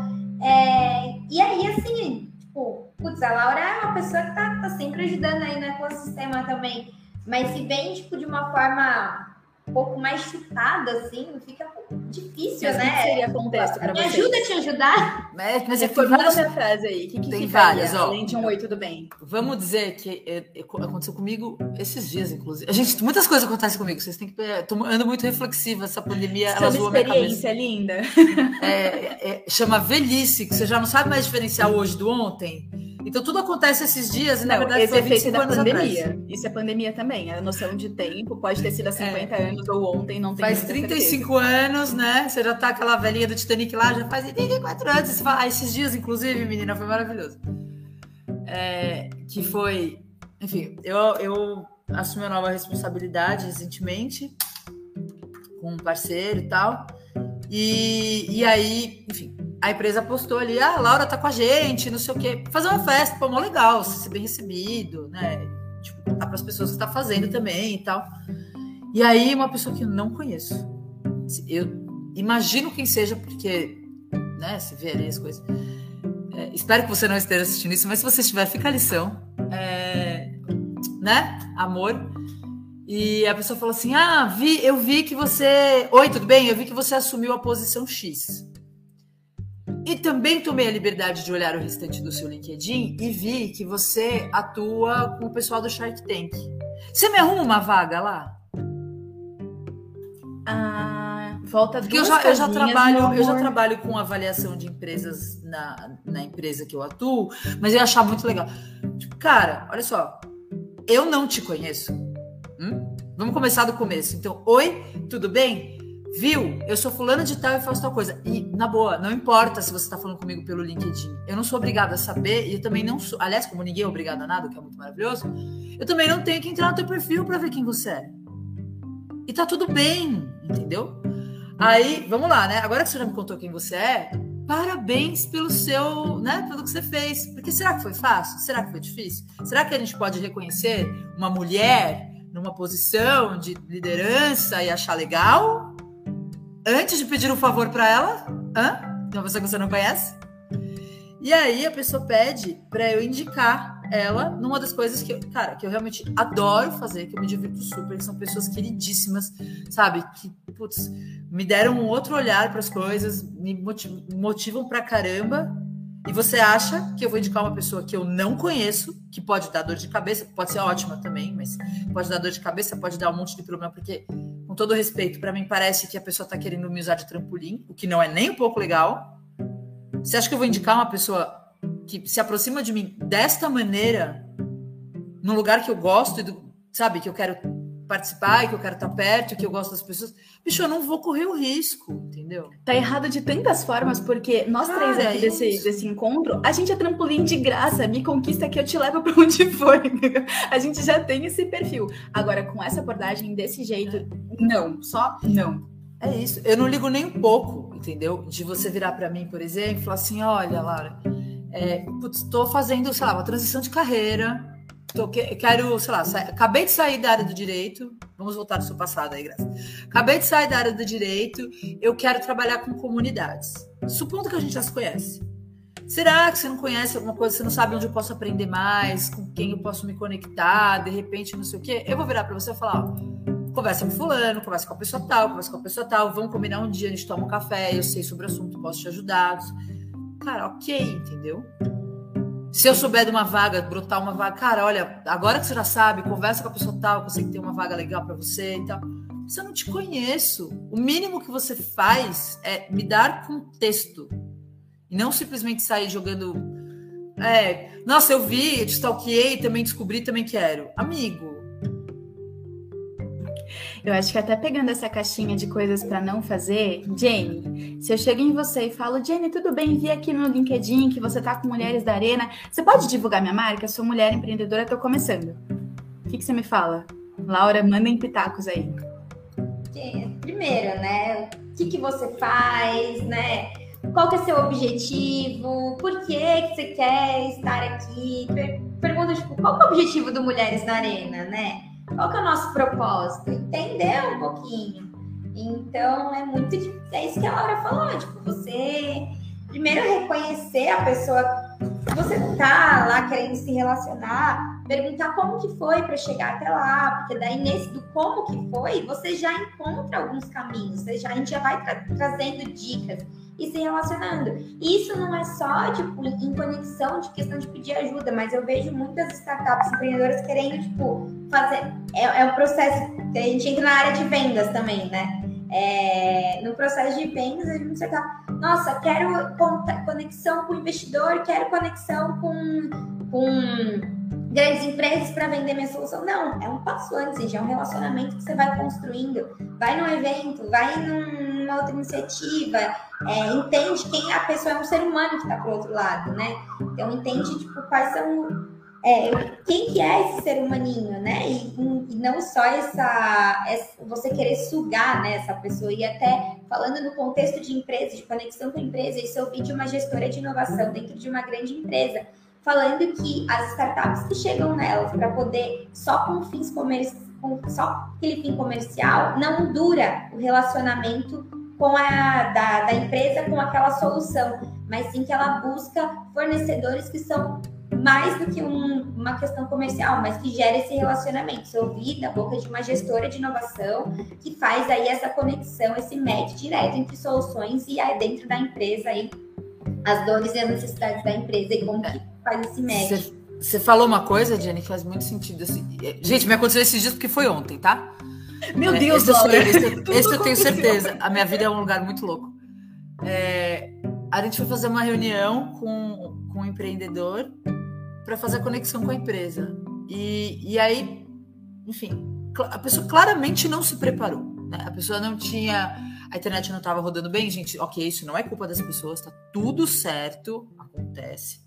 é, e aí, assim, tipo, putz, a Laura é uma pessoa que tá, tá sempre ajudando aí no ecossistema também. Mas se vem, tipo, de uma forma um pouco mais chutada, assim, fica difícil, mas né? que seria contexto para vocês? Me ajuda a te ajudar. Mas, mas é formula várias... a frase aí. O que, que tem várias, ó. Além de um oi, tudo bem. Vamos dizer que é, é, aconteceu comigo esses dias, inclusive. A gente, muitas coisas acontecem comigo. Vocês têm que. Tô ando muito reflexiva. Essa pandemia, Isso ela zoou minha cabeça. linda. *laughs* É, é, chama velhice, que você já não sabe mais diferenciar hoje do ontem. Então tudo acontece esses dias e na verdade esse foi efeito da pandemia. Atrás. Isso é pandemia também. A noção de tempo pode ter sido há 50 é. Anos ou ontem, não tem Faz 35 certeza. anos, né? Você já tá aquela velhinha do Titanic lá, já faz 34 anos. Você fala, ah, esses dias, inclusive, menina, foi maravilhoso. É, que foi, enfim, eu, eu assumi uma nova responsabilidade recentemente com um parceiro e tal. E, e aí, enfim, a empresa postou ali, ah, a Laura tá com a gente, não sei o quê. Fazer uma festa, pô, mó legal, ser bem recebido, né? Tipo, contar para as pessoas que está fazendo também e tal. E aí, uma pessoa que eu não conheço. Eu imagino quem seja, porque, né, se vê ali as coisas. É, espero que você não esteja assistindo isso, mas se você estiver, fica a lição. É, né? Amor. E a pessoa falou assim: Ah, vi, eu vi que você. Oi, tudo bem? Eu vi que você assumiu a posição X. E também tomei a liberdade de olhar o restante do seu LinkedIn e vi que você atua com o pessoal do Shark Tank. Você me arruma uma vaga lá? Ah, Volta Porque eu já, eu já trabalho, eu já trabalho com avaliação de empresas na, na empresa que eu atuo, mas eu achar muito legal. Tipo, cara, olha só, eu não te conheço. Hum? Vamos começar do começo. Então, oi, tudo bem? Viu? Eu sou fulana de tal e faço tal coisa. E, na boa, não importa se você está falando comigo pelo LinkedIn. Eu não sou obrigada a saber, e eu também não sou. Aliás, como ninguém é obrigado a nada, que é muito maravilhoso, eu também não tenho que entrar no teu perfil para ver quem você é. E tá tudo bem, entendeu? Aí, vamos lá, né? Agora que você já me contou quem você é, parabéns pelo seu, né, pelo que você fez. Porque será que foi fácil? Será que foi difícil? Será que a gente pode reconhecer uma mulher numa posição de liderança e achar legal? antes de pedir um favor para ela, hã? Uma pessoa que você não conhece. E aí a pessoa pede para eu indicar ela numa das coisas que, eu, cara, que eu realmente adoro fazer, que eu me divirto super, que são pessoas queridíssimas, sabe? Que, putz, me deram um outro olhar para as coisas, me motivam, pra caramba. E você acha que eu vou indicar uma pessoa que eu não conheço, que pode dar dor de cabeça, pode ser ótima também, mas pode dar dor de cabeça, pode dar um monte de problema, porque com todo respeito, para mim parece que a pessoa está querendo me usar de trampolim, o que não é nem um pouco legal. Você acha que eu vou indicar uma pessoa que se aproxima de mim desta maneira, num lugar que eu gosto e do, sabe, que eu quero participar, que eu quero estar perto, que eu gosto das pessoas, bicho, eu não vou correr o risco, entendeu? Tá errado de tantas formas, porque nós Cara, três aqui é desse, desse encontro, a gente é trampolim de graça, me conquista que eu te levo para onde *laughs* for? A gente já tem esse perfil. Agora, com essa abordagem desse jeito, não, só não. É isso, eu não ligo nem um pouco, entendeu? De você virar para mim, por exemplo, e falar assim: olha, Laura, é, tô fazendo, sei lá, uma transição de carreira, Tô, quero, sei lá, sa... acabei de sair da área do direito. Vamos voltar ao seu passado aí, Graça. Acabei de sair da área do direito. Eu quero trabalhar com comunidades. Supondo que a gente já se conhece. Será que você não conhece alguma coisa, você não sabe onde eu posso aprender mais, com quem eu posso me conectar, de repente, não sei o quê? Eu vou virar para você e falar: ó, conversa com fulano, conversa com a pessoa tal, conversa com a pessoa tal, vamos combinar um dia, a gente toma um café, eu sei sobre o assunto, posso te ajudar. Cara, ok, entendeu? Se eu souber de uma vaga, brotar uma vaga, cara, olha, agora que você já sabe, conversa com a pessoa tal, que tem uma vaga legal para você e tal. Se eu não te conheço, o mínimo que você faz é me dar contexto. E não simplesmente sair jogando. É, nossa, eu vi, te stalkeei, também descobri, também quero. Amigo, eu acho que até pegando essa caixinha de coisas para não fazer, Jenny, se eu chego em você e falo, Jenny, tudo bem, vi aqui no LinkedIn que você tá com Mulheres da Arena, você pode divulgar minha marca? Eu sou mulher empreendedora, tô começando. O que, que você me fala? Laura, mandem pitacos aí. Primeiro, né? O que, que você faz, né? Qual que é seu objetivo? Por que, que você quer estar aqui? Pergunta, tipo, qual é o objetivo do Mulheres na Arena, né? Qual que é o nosso propósito? Entender um pouquinho. Então, é muito. É isso que a Laura falou, tipo, você primeiro reconhecer a pessoa que você tá lá querendo se relacionar, perguntar como que foi para chegar até lá, porque daí nesse do como que foi, você já encontra alguns caminhos, você já, a gente já vai tra trazendo dicas e se relacionando. Isso não é só, tipo, em conexão de questão de pedir ajuda, mas eu vejo muitas startups empreendedoras querendo, tipo, fazer. É, é um processo que a gente entra na área de vendas também, né? É, no processo de vendas, a gente tá, nossa, quero conexão com o investidor, quero conexão com, com grandes empresas para vender minha solução. Não, é um passo antes, gente, é um relacionamento que você vai construindo. Vai num evento, vai numa outra iniciativa, é, entende quem a pessoa é um ser humano que está pro outro lado, né? Então entende tipo quais são é, quem que é esse ser humaninho, né? E, e não só essa, essa, você querer sugar né, essa pessoa e até falando no contexto de empresa, de conexão com a empresa, isso eu vi de uma gestora de inovação dentro de uma grande empresa falando que as startups que chegam nelas para poder só com fins comerciais, só aquele fim comercial, não dura o relacionamento com a da, da empresa com aquela solução, mas sim que ela busca fornecedores que são mais do que um, uma questão comercial, mas que gera esse relacionamento. Isso eu da boca de uma gestora de inovação que faz aí essa conexão, esse match direto entre soluções e aí dentro da empresa aí as dores e as necessidades da empresa e como que faz esse match. Você falou uma coisa, Jenny, que faz muito sentido. Assim. Gente, me aconteceu esses dias porque foi ontem, tá? Meu Deus, esse, eu sei, Laura. *laughs* esse, eu tenho certeza. A minha vida é um lugar muito louco. É, a gente foi fazer uma reunião com, com um empreendedor para fazer a conexão com a empresa. E, e aí, enfim, a pessoa claramente não se preparou. né? A pessoa não tinha. A internet não estava rodando bem, gente. Ok, isso não é culpa das pessoas, tá tudo certo, acontece.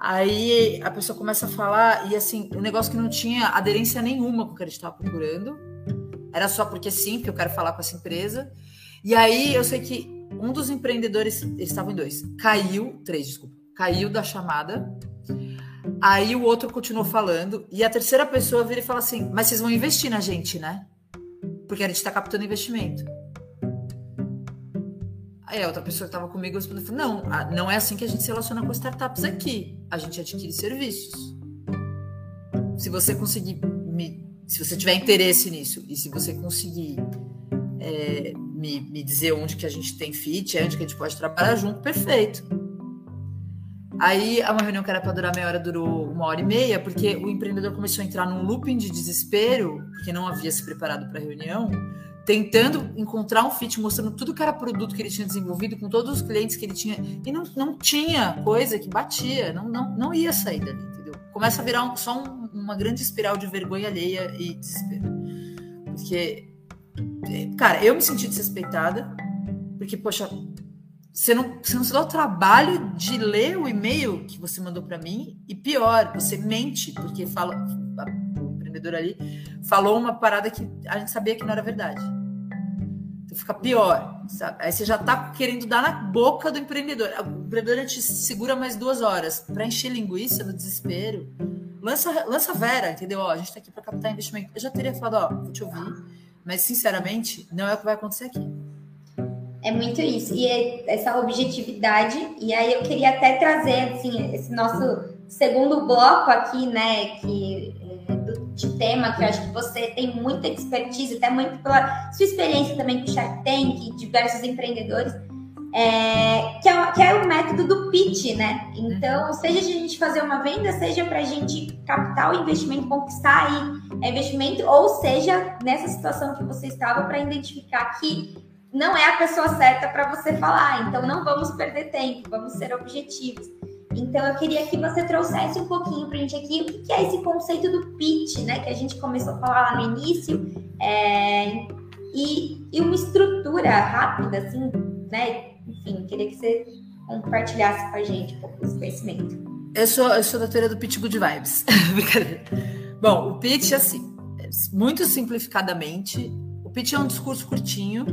Aí a pessoa começa a falar, e assim, um negócio que não tinha aderência nenhuma com o que a gente estava procurando. Era só porque sim, porque eu quero falar com essa empresa. E aí eu sei que um dos empreendedores, eles estavam em dois, caiu, três, desculpa, caiu da chamada. Aí o outro continuou falando, e a terceira pessoa vira e fala assim: Mas vocês vão investir na gente, né? Porque a gente está captando investimento. Aí a outra pessoa que estava comigo respondeu: Não, não é assim que a gente se relaciona com startups aqui. A gente adquire serviços. Se você conseguir me. Se você tiver interesse nisso, e se você conseguir é, me, me dizer onde que a gente tem fit, onde que a gente pode trabalhar junto, perfeito. Aí, uma reunião que era para durar meia hora durou uma hora e meia, porque o empreendedor começou a entrar num looping de desespero, porque não havia se preparado para a reunião, tentando encontrar um fit, mostrando tudo que era produto que ele tinha desenvolvido, com todos os clientes que ele tinha, e não, não tinha coisa que batia, não, não, não ia sair dali? Começa a virar um- só um- uma grande espiral de vergonha alheia e desespero. Porque, é, cara, eu me senti desrespeitada, porque, poxa, você não, você não se dá o trabalho de ler o e-mail que você mandou para mim, e pior, você mente, porque fala, o empreendedor ali falou uma parada que a gente sabia que não era verdade. Fica pior, sabe? Aí você já tá querendo dar na boca do empreendedor. O empreendedor te segura mais duas horas para encher linguiça no desespero. Lança, lança Vera, entendeu? Ó, a gente tá aqui para captar investimento. Eu já teria falado, ó, vou te ouvir, mas sinceramente, não é o que vai acontecer aqui. É muito isso. E é essa objetividade. E aí eu queria até trazer assim, esse nosso segundo bloco aqui, né? Que, de tema, que eu acho que você tem muita expertise, até muito pela sua experiência também com Shark Tank, diversos empreendedores. é, que, é, o- que é o método do pitch, né? Então, seja de a gente fazer uma venda, seja para a gente captar o investimento, conquistar aí é, investimento, ou seja, nessa situação que você estava, para identificar que não é a pessoa certa para você falar. Então, não vamos perder tempo, vamos ser objetivos. Então, eu queria que você trouxesse um pouquinho para a gente aqui o que é esse conceito do pitch, né? Que a gente começou a falar lá no início, é, e, e uma estrutura rápida, assim, né? Enfim, queria que você compartilhasse com a gente um pouco desse conhecimento. Eu sou, eu sou da teoria do pitch good vibes. *laughs* Brincadeira. Bom, o pitch, assim, é, muito simplificadamente, o pitch é um discurso curtinho,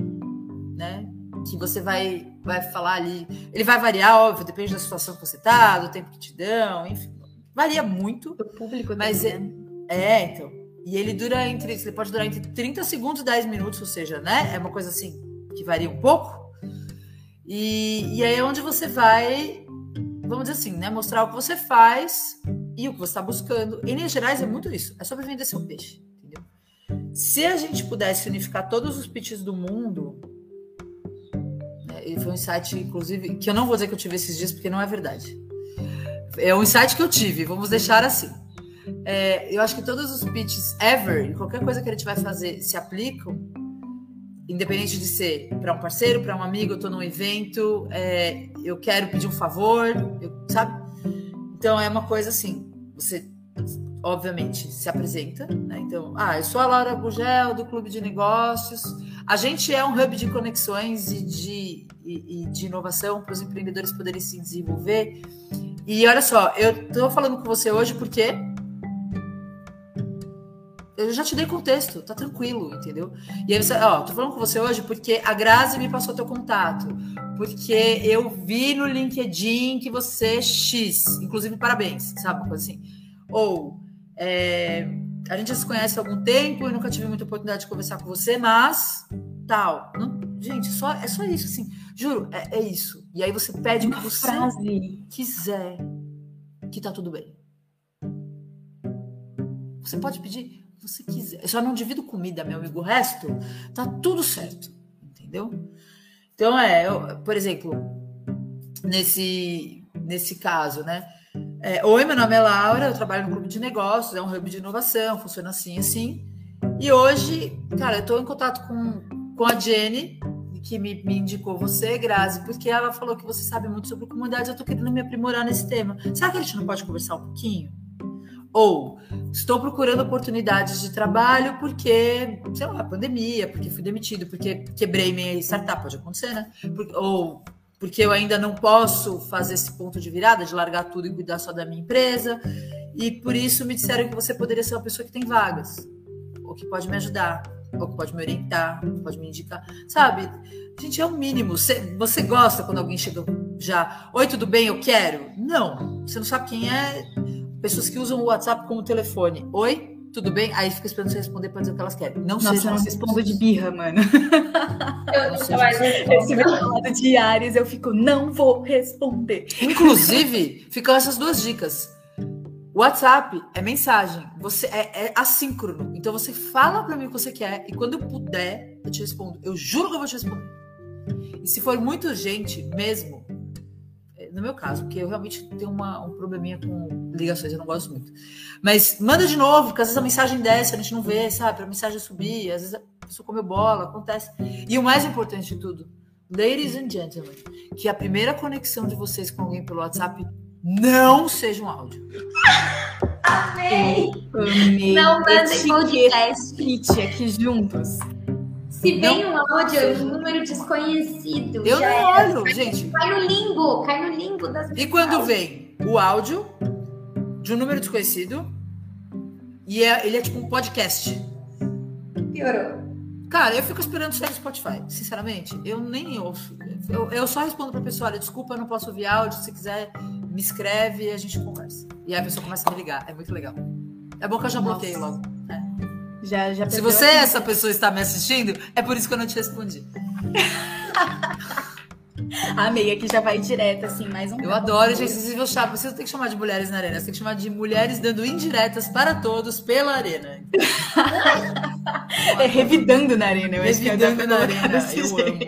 né? Que você vai, vai falar ali. Ele vai variar, óbvio, depende da situação que você tá, do tempo que te dão, enfim. Varia muito. Do público Mas também, é- né? É, então. E ele dura entre. Ele pode durar entre 30 segundos e 10 minutos, ou seja, né? É uma coisa assim que varia um pouco. E, e aí é onde você vai, vamos dizer assim, né? Mostrar o que você faz e o que você está buscando. Em linhas gerais, é muito isso. É sobre vender seu peixe, entendeu? Se a gente pudesse unificar todos os pitches do mundo. E foi um insight, inclusive, que eu não vou dizer que eu tive esses dias, porque não é verdade. É um insight que eu tive, vamos deixar assim. É, eu acho que todos os pitches ever, em qualquer coisa que a gente vai fazer, se aplicam, independente de ser para um parceiro, para um amigo, eu estou num evento, é, eu quero pedir um favor, eu- sabe? Então é uma coisa assim, você obviamente se apresenta, né? Então, ah, eu sou a Laura Gugel do Clube de Negócios. A gente é um hub de conexões e de, e, e de inovação para os empreendedores poderem se desenvolver. E olha só, eu estou falando com você hoje porque eu já te dei contexto, tá tranquilo, entendeu? E aí você, ó, tô falando com você hoje porque a Grazi me passou teu contato, porque eu vi no LinkedIn que você é X, inclusive parabéns, sabe? Assim. Ou é, a gente já se conhece há algum tempo e nunca tive muita oportunidade de conversar com você, mas tal. Não, gente, só, é só isso, assim. Juro, é, é isso. E aí você pede o que você frase. quiser, que tá tudo bem. Você pode pedir o que você quiser. Eu só não divido comida, meu amigo. O resto tá tudo certo, entendeu? Então é, eu, por exemplo, nesse nesse caso, né? É, Oi, meu nome é Laura, eu trabalho no clube de negócios, é um hub de inovação, funciona assim, assim. E hoje, cara, eu tô em contato com, com a Jenny, que me, me, indicou você, Grazi, porque ela falou que você sabe muito sobre comunidades, eu tô querendo me aprimorar nesse tema. Será que a gente não pode conversar um pouquinho? Ou estou procurando oportunidades de trabalho porque, sei lá, pandemia, porque fui demitido, porque quebrei minha startup, pode acontecer, né? ou porque eu ainda não posso fazer esse ponto de virada, de largar tudo e cuidar só da minha empresa. E por isso me disseram que você poderia ser uma pessoa que tem vagas, ou que pode me ajudar, ou que pode me orientar, pode me indicar. Sabe? Gente, é o mínimo. Você, você gosta quando alguém chega já, oi, tudo bem, eu quero? Não. Você não sabe quem é pessoas que usam o WhatsApp como telefone. Oi, tudo bem? Aí fica esperando você responder para dizer o que elas querem. Não Nossa, eu não respondo de birra, mano. Eu não sei mais Esse meu lado de Ares, eu fico, não vou responder. Inclusive, ficam essas duas dicas. WhatsApp é mensagem, você é, é assíncrono. Então você fala para mim o que você quer e quando eu puder, eu te respondo. Eu juro que eu vou te responder. E se for muito urgente mesmo, no meu caso, porque eu realmente tenho uma, um probleminha com ligações, eu não gosto muito. Mas manda de novo, porque às vezes a mensagem desce, a gente não vê, sabe? A mensagem subir, às vezes a pessoa comeu bola, acontece. E o mais importante de tudo, ladies and gentlemen, que a primeira conexão de vocês com alguém pelo WhatsApp não seja um áudio. Amei! Amei. Não mandem podcast aqui juntos. Se vem um áudio, um número desconhecido. Eu não é. olho, gente. Cai no limbo, cai no limbo das E quando vem o áudio de um número desconhecido e é, ele é tipo um podcast. Piorou. Cara, eu fico esperando sair do Spotify, sinceramente. Eu nem ouço. Eu, eu só respondo pra pessoa: olha, desculpa, eu não posso ouvir áudio. Se quiser, me escreve e a gente conversa. E aí a pessoa começa a me ligar. É muito legal. É bom que eu já bloqueei logo. Já, já Se você, aqui. essa pessoa, está me assistindo, é por isso que eu não te respondi. *laughs* Amei, aqui já vai direto, assim, mais um. Eu adoro, gente. Vocês vão chamar, vocês não tem que chamar de mulheres na arena, você tem que chamar de mulheres dando indiretas para todos pela arena. *laughs* é revidando na arena, eu revidando acho que é na arena. Eu amo.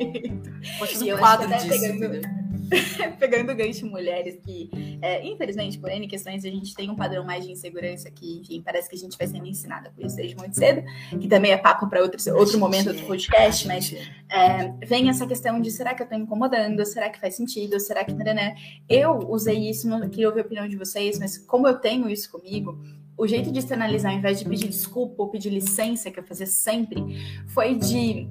Pode fazer um quadro disso. Pegando... *laughs* pegando gancho mulheres que, é, infelizmente, por N questões, a gente tem um padrão mais de insegurança que, enfim, parece que a gente vai sendo ensinada por isso desde muito cedo, que também é papo para outro, outro momento do podcast, mas é, vem essa questão de será que eu estou incomodando? Será que faz sentido? Será que. Né? Eu usei isso, não queria ouvir a opinião de vocês, mas como eu tenho isso comigo, o jeito de externalizar, ao invés de pedir desculpa ou pedir licença, que eu fazia sempre, foi de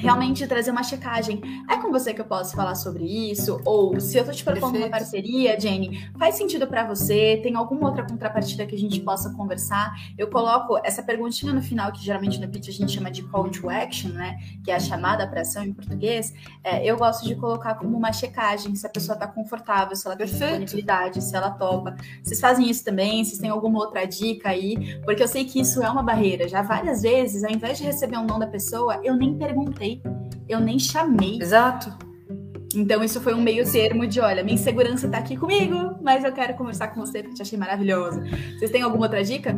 realmente trazer uma checagem. É com você que eu posso falar sobre isso? Ou se eu tô te propondo Perfeito. uma parceria, Jenny, faz sentido para você? Tem alguma outra contrapartida que a gente possa conversar? Eu coloco essa perguntinha no final, que geralmente no pitch a gente chama de call to action, né? Que é a chamada para ação em português. É, eu gosto de colocar como uma checagem, se a pessoa tá confortável, se ela tem Perfeito. disponibilidade, se ela topa. Vocês fazem isso também? Vocês têm alguma outra dica aí? Porque eu sei que isso é uma barreira. Já várias vezes, ao invés de receber um não da pessoa, eu nem perguntei eu nem chamei. Exato. Então isso foi um meio termo de, olha, minha insegurança tá aqui comigo, mas eu quero conversar com você porque te achei maravilhosa. Vocês têm alguma outra dica?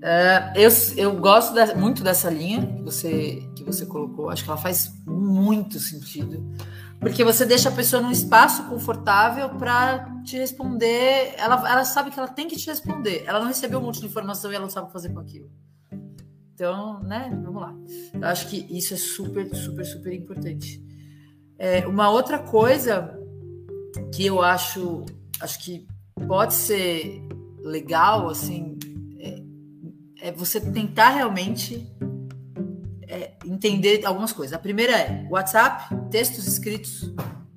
Uh, eu, eu gosto da, muito dessa linha que você, que você colocou. Acho que ela faz muito sentido. Porque você deixa a pessoa num espaço confortável para te responder. Ela, ela sabe que ela tem que te responder. Ela não recebeu um monte de informação e ela não sabe o que fazer com aquilo. Então, né, vamos lá. Eu acho que isso é super, super, super importante. É, uma outra coisa que eu acho, acho que pode ser legal, assim, é, é você tentar realmente é, entender algumas coisas. A primeira é WhatsApp, textos escritos,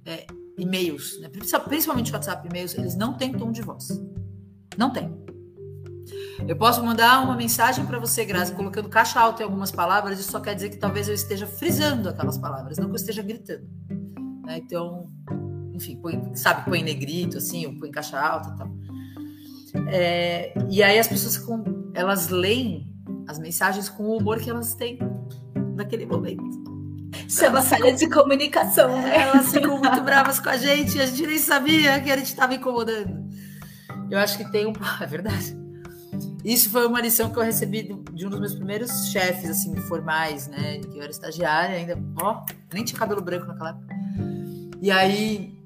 é, e-mails, né? principalmente WhatsApp, e-mails, eles não têm tom de voz. Não tem. Eu posso mandar uma mensagem para você, Grazi, colocando caixa alta em algumas palavras, isso só quer dizer que talvez eu esteja frisando aquelas palavras, não que eu esteja gritando. Né? Então, enfim, põe, sabe, põe negrito, assim, ou põe caixa alta e tal. É, e aí as pessoas com, elas leem as mensagens com o humor que elas têm naquele momento. Chama falha de comunicação, né? Elas ficam muito bravas com a gente, a gente nem sabia que a gente estava incomodando. Eu acho que tem um. *laughs* É verdade. Isso foi uma lição que eu recebi de um dos meus primeiros chefes, assim, formais, né? Que eu era estagiária ainda, ó, nem tinha cabelo branco naquela época. E aí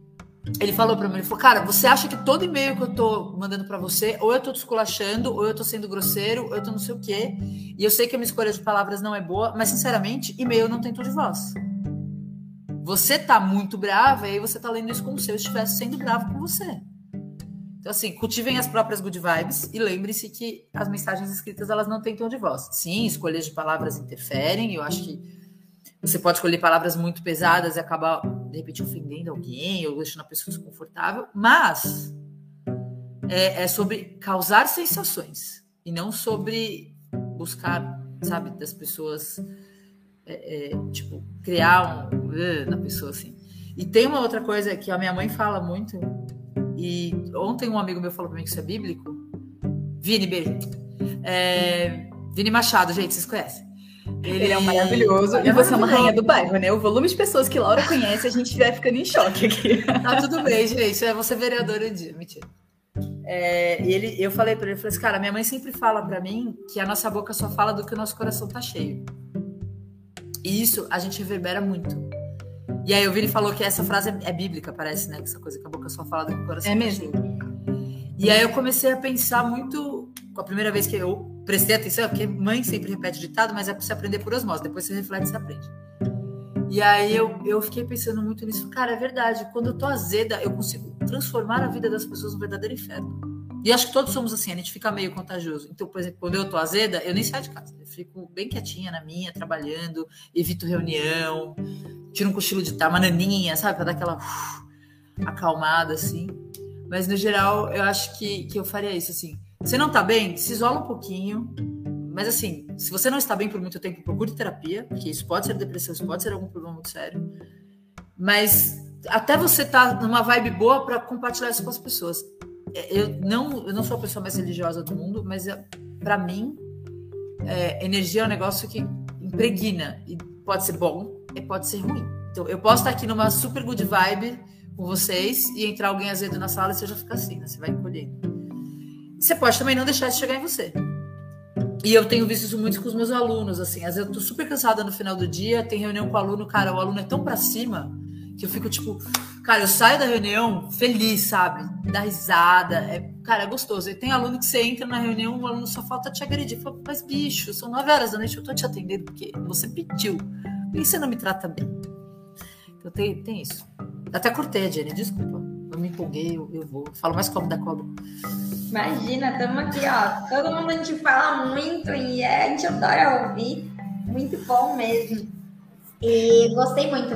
ele falou para mim, ele falou, cara, você acha que todo e-mail que eu tô mandando para você, ou eu tô desculachando, ou eu tô sendo grosseiro, ou eu tô não sei o quê. E eu sei que a minha escolha de palavras não é boa, mas sinceramente, e-mail não tem tom de voz. Você tá muito brava e aí você tá lendo isso como se eu estivesse sendo bravo com você. Então, assim, cultivem as próprias good vibes e lembre-se que as mensagens escritas elas não têm tom de voz. Sim, escolhas de palavras interferem, eu acho que você pode escolher palavras muito pesadas e acabar, de repente, ofendendo alguém ou deixando a pessoa desconfortável, mas é, é sobre causar sensações e não sobre buscar, sabe, das pessoas, é, é, tipo, criar um uh, na pessoa assim. E tem uma outra coisa que a minha mãe fala muito, e ontem um amigo meu falou para mim que isso é bíblico. Vini, beijo. É, Vini Machado, gente, vocês conhecem. Ele, ele é um maravilhoso. e você é uma rainha do bairro, né? O volume de pessoas que Laura conhece, a gente vai ficando em choque aqui. Tá tudo bem, gente. É você vereador um dia. Mentira. É, e ele, eu falei para ele, eu falei assim, cara, minha mãe sempre fala para mim que a nossa boca só fala do que o nosso coração tá cheio. E isso a gente reverbera muito. E aí o Vini falou que essa frase é, é bíblica, parece, né? Essa coisa que a boca só fala do que coração é mesmo. E aí eu comecei a pensar muito, com a primeira vez que eu prestei atenção, porque mãe sempre repete ditado, mas é para você aprender por osmose, depois você reflete e você aprende. E aí eu, eu fiquei pensando muito nisso. Cara, é verdade. Quando eu tô azeda, eu consigo transformar a vida das pessoas num verdadeiro inferno. E acho que todos somos assim, a gente fica meio contagioso. Então, por exemplo, quando eu tô azeda, eu nem saio de casa. Eu fico bem quietinha na minha, trabalhando, evito reunião, tiro um cochilo de tá, uma naninha, sabe? Pra dar aquela uh, acalmada, assim. Mas, no geral, eu acho que, que eu faria isso, assim. Você não tá bem? Se isola um pouquinho. Mas assim, se você não está bem por muito tempo, procure terapia, porque isso pode ser depressão, isso pode ser algum problema muito sério. Mas até você tá numa vibe boa para compartilhar isso com as pessoas. É, eu não, eu não sou a pessoa mais religiosa do mundo, mas para mim, é, energia é um negócio que impregna e pode ser bom e pode ser ruim. Então, eu posso estar aqui numa super good vibe com vocês e entrar alguém azedo na sala e você já fica assim, né? Você vai encolhendo. Você pode também não deixar isso chegar em você. E eu tenho visto isso muito com os meus alunos, assim. Às vezes eu tô super cansada no final do dia, tem reunião com o aluno, cara, o aluno é tão pra cima que eu fico tipo, cara, eu saio da reunião feliz, sabe? Dá risada, é, cara, é gostoso. E tem aluno que você entra na reunião, o aluno só falta te agredir. Fala, mas bicho, são nove horas da noite, eu tô te atendendo porque você pediu. Por que você não me trata bem? Então tem, tem isso. Até cortei Jenny, desculpa. Eu me empolguei, eu, eu vou. Falo mais como da cobra. Imagina, estamos aqui, ó. Todo mundo a gente fala muito e é, a gente adora ouvir. Muito bom mesmo. E gostei muito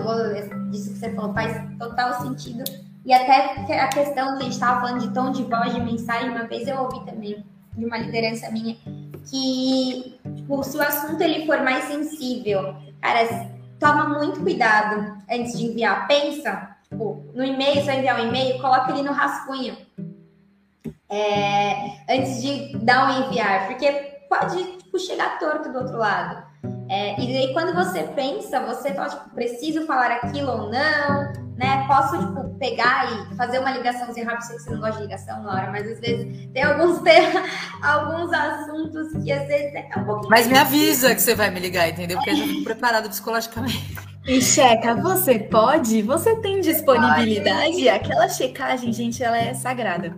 disso que você falou, faz total sentido. E até a questão que a gente estava falando de tom de voz, de mensagem, uma vez eu ouvi também de uma liderança minha que tipo, se o assunto ele for mais sensível, cara, toma muito cuidado antes de enviar. Pensa, tipo, no e-mail, se vai enviar um e-mail, coloca ele no rascunho é, antes de dar um enviar, porque pode tipo, chegar torto do outro lado. É, e aí, quando você pensa, você fala, tipo, preciso falar aquilo ou não, né? Posso, tipo, pegar e fazer uma ligaçãozinha rápida, sei que você não gosta de ligação, Laura, mas às vezes tem alguns *laughs* temas, alguns assuntos que às vezes é um pouquinho... Mas me avisa que você vai me ligar, entendeu? Porque eu já fico *laughs* preparada psicologicamente. E checa, você pode? Você tem disponibilidade? Aquela checagem, gente, ela é sagrada.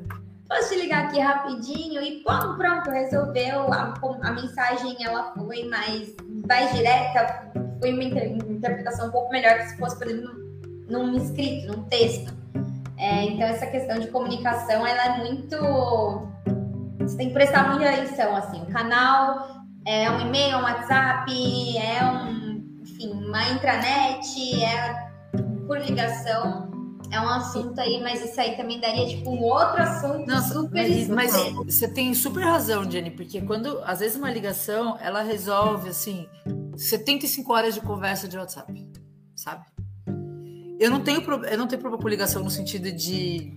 Posso te ligar aqui rapidinho e pum, pronto, resolveu. A, a mensagem ela foi mais, mais direta, foi uma interpretação um pouco melhor que se fosse, por exemplo, num, num escrito, num texto. É, então essa questão de comunicação ela é muito. Você tem que prestar muita atenção, assim. O canal é um e-mail, um WhatsApp, é um, enfim, uma intranet, é por ligação é um assunto aí, mas isso aí também daria tipo um outro assunto Nossa, super mas, mas você tem super razão, Jenny, porque quando às vezes uma ligação ela resolve assim 75 horas de conversa de WhatsApp, sabe? Eu não tenho eu não tenho problema com ligação no sentido de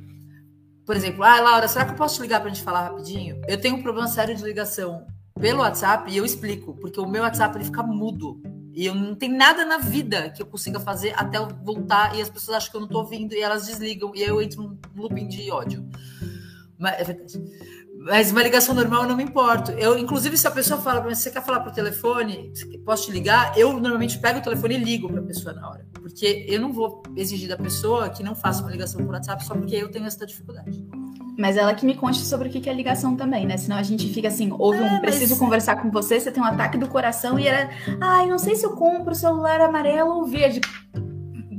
por exemplo, ah, Laura, será que eu posso te ligar para a gente falar rapidinho? Eu tenho um problema sério de ligação pelo WhatsApp e eu explico, porque o meu WhatsApp ele fica mudo. E eu não tem nada na vida que eu consiga fazer até eu voltar e as pessoas acham que eu não tô ouvindo e elas desligam e aí eu entro num looping de ódio. Mas, é verdade. Mas uma ligação normal eu não me importo. Eu, inclusive, se a pessoa fala para mim, você quer falar por telefone, posso te ligar? Eu normalmente pego o telefone e ligo para a pessoa na hora. Porque eu não vou exigir da pessoa que não faça uma ligação por WhatsApp só porque eu tenho essa dificuldade. Mas ela que me conte sobre o que é ligação também, né? Senão a gente fica assim, ouve um, é, preciso mas... conversar com você, você tem um ataque do coração e ela, ai, não sei se eu compro o celular amarelo ou verde.